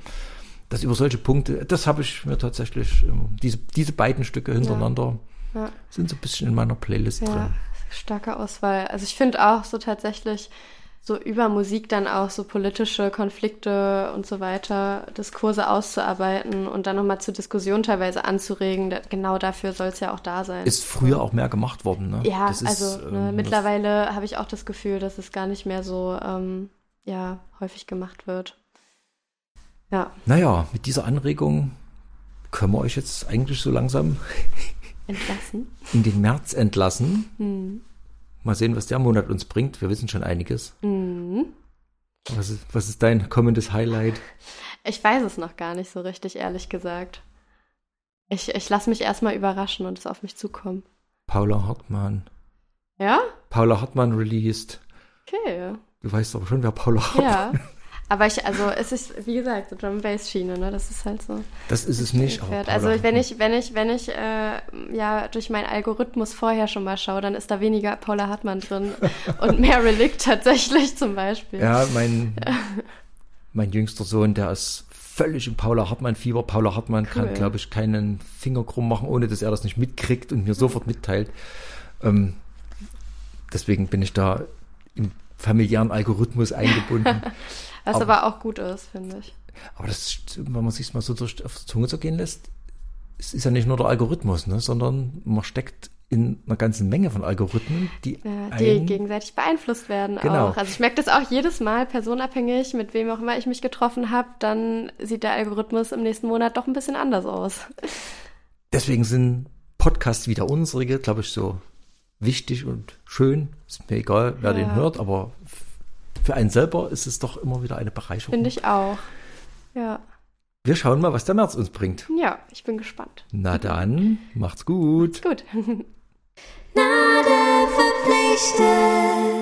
Speaker 3: das über solche Punkte, das habe ich mir tatsächlich, ähm, diese, diese beiden Stücke hintereinander
Speaker 2: ja.
Speaker 3: sind so ein bisschen in meiner Playlist
Speaker 2: Ja,
Speaker 3: drin.
Speaker 2: starke Auswahl. Also ich finde auch so tatsächlich so über Musik dann auch so politische Konflikte und so weiter, Diskurse auszuarbeiten und dann nochmal zur Diskussion teilweise anzuregen. Genau dafür soll es ja auch da sein.
Speaker 3: Ist früher auch mehr gemacht worden. Ne?
Speaker 2: ja,
Speaker 3: Das ist,
Speaker 2: also
Speaker 3: ähm,
Speaker 2: ne,
Speaker 3: das-
Speaker 2: mittlerweile habe ich auch das Gefühl, dass es gar nicht mehr so ähm, ja, häufig gemacht wird. Ja,
Speaker 3: Naja, mit dieser Anregung können wir euch jetzt eigentlich so langsam
Speaker 2: entlassen.
Speaker 3: in den März entlassen.
Speaker 2: Hm.
Speaker 3: Mal sehen, was der Monat uns bringt. Wir wissen schon einiges.
Speaker 2: Mhm.
Speaker 3: Was ist, was ist dein kommendes Highlight?
Speaker 2: Ich weiß es noch gar nicht so richtig, ehrlich gesagt. Ich, ich lasse mich erstmal überraschen und es auf mich zukommen.
Speaker 3: Paula Hartmann.
Speaker 2: Ja?
Speaker 3: Paula Hartmann released.
Speaker 2: Okay.
Speaker 3: Du weißt aber schon, wer Paula Hartmann
Speaker 2: Ja. Aber ich, also es ist, wie gesagt, so Drum Bass Schiene, ne? Das ist halt so.
Speaker 3: Das ist es nicht.
Speaker 2: Pferd.
Speaker 3: Paula
Speaker 2: Also wenn ich, wenn ich, wenn ich äh, ja durch meinen Algorithmus vorher schon mal schaue, dann ist da weniger Paula Hartmann drin [laughs] und mehr Relikt tatsächlich zum Beispiel.
Speaker 3: Ja, mein, [laughs] mein jüngster Sohn, der ist völlig im Paula Hartmann-Fieber. Paula Hartmann kann,
Speaker 2: Cool.
Speaker 3: glaube ich, keinen Finger krumm machen, ohne dass er das nicht mitkriegt und mir sofort mitteilt. Ähm, deswegen bin ich da im familiären Algorithmus eingebunden. [laughs]
Speaker 2: Was aber, auch gut ist, finde ich.
Speaker 3: Aber das, wenn man sich mal so durch, auf die Zunge zergehen lässt, es ist ja nicht nur der Algorithmus, ne, sondern man steckt in einer ganzen Menge von Algorithmen, die,
Speaker 2: Ja, die
Speaker 3: einen-
Speaker 2: gegenseitig beeinflusst werden
Speaker 3: Genau.
Speaker 2: auch. Also ich merke das auch jedes Mal, personabhängig, mit wem auch immer ich mich getroffen habe, dann sieht der Algorithmus im nächsten Monat doch ein bisschen anders aus.
Speaker 3: Deswegen sind Podcasts wie der unsere, glaube ich, so wichtig und schön. Ist mir egal, wer
Speaker 2: Ja.
Speaker 3: den hört, aber für einen selber ist es doch immer wieder eine Bereicherung.
Speaker 2: Finde ich auch. Ja.
Speaker 3: Wir schauen mal, was der März uns bringt.
Speaker 2: Ja, ich bin gespannt.
Speaker 3: Na [laughs] dann, macht's gut.
Speaker 2: Gut.
Speaker 5: Nadel verpflichtet.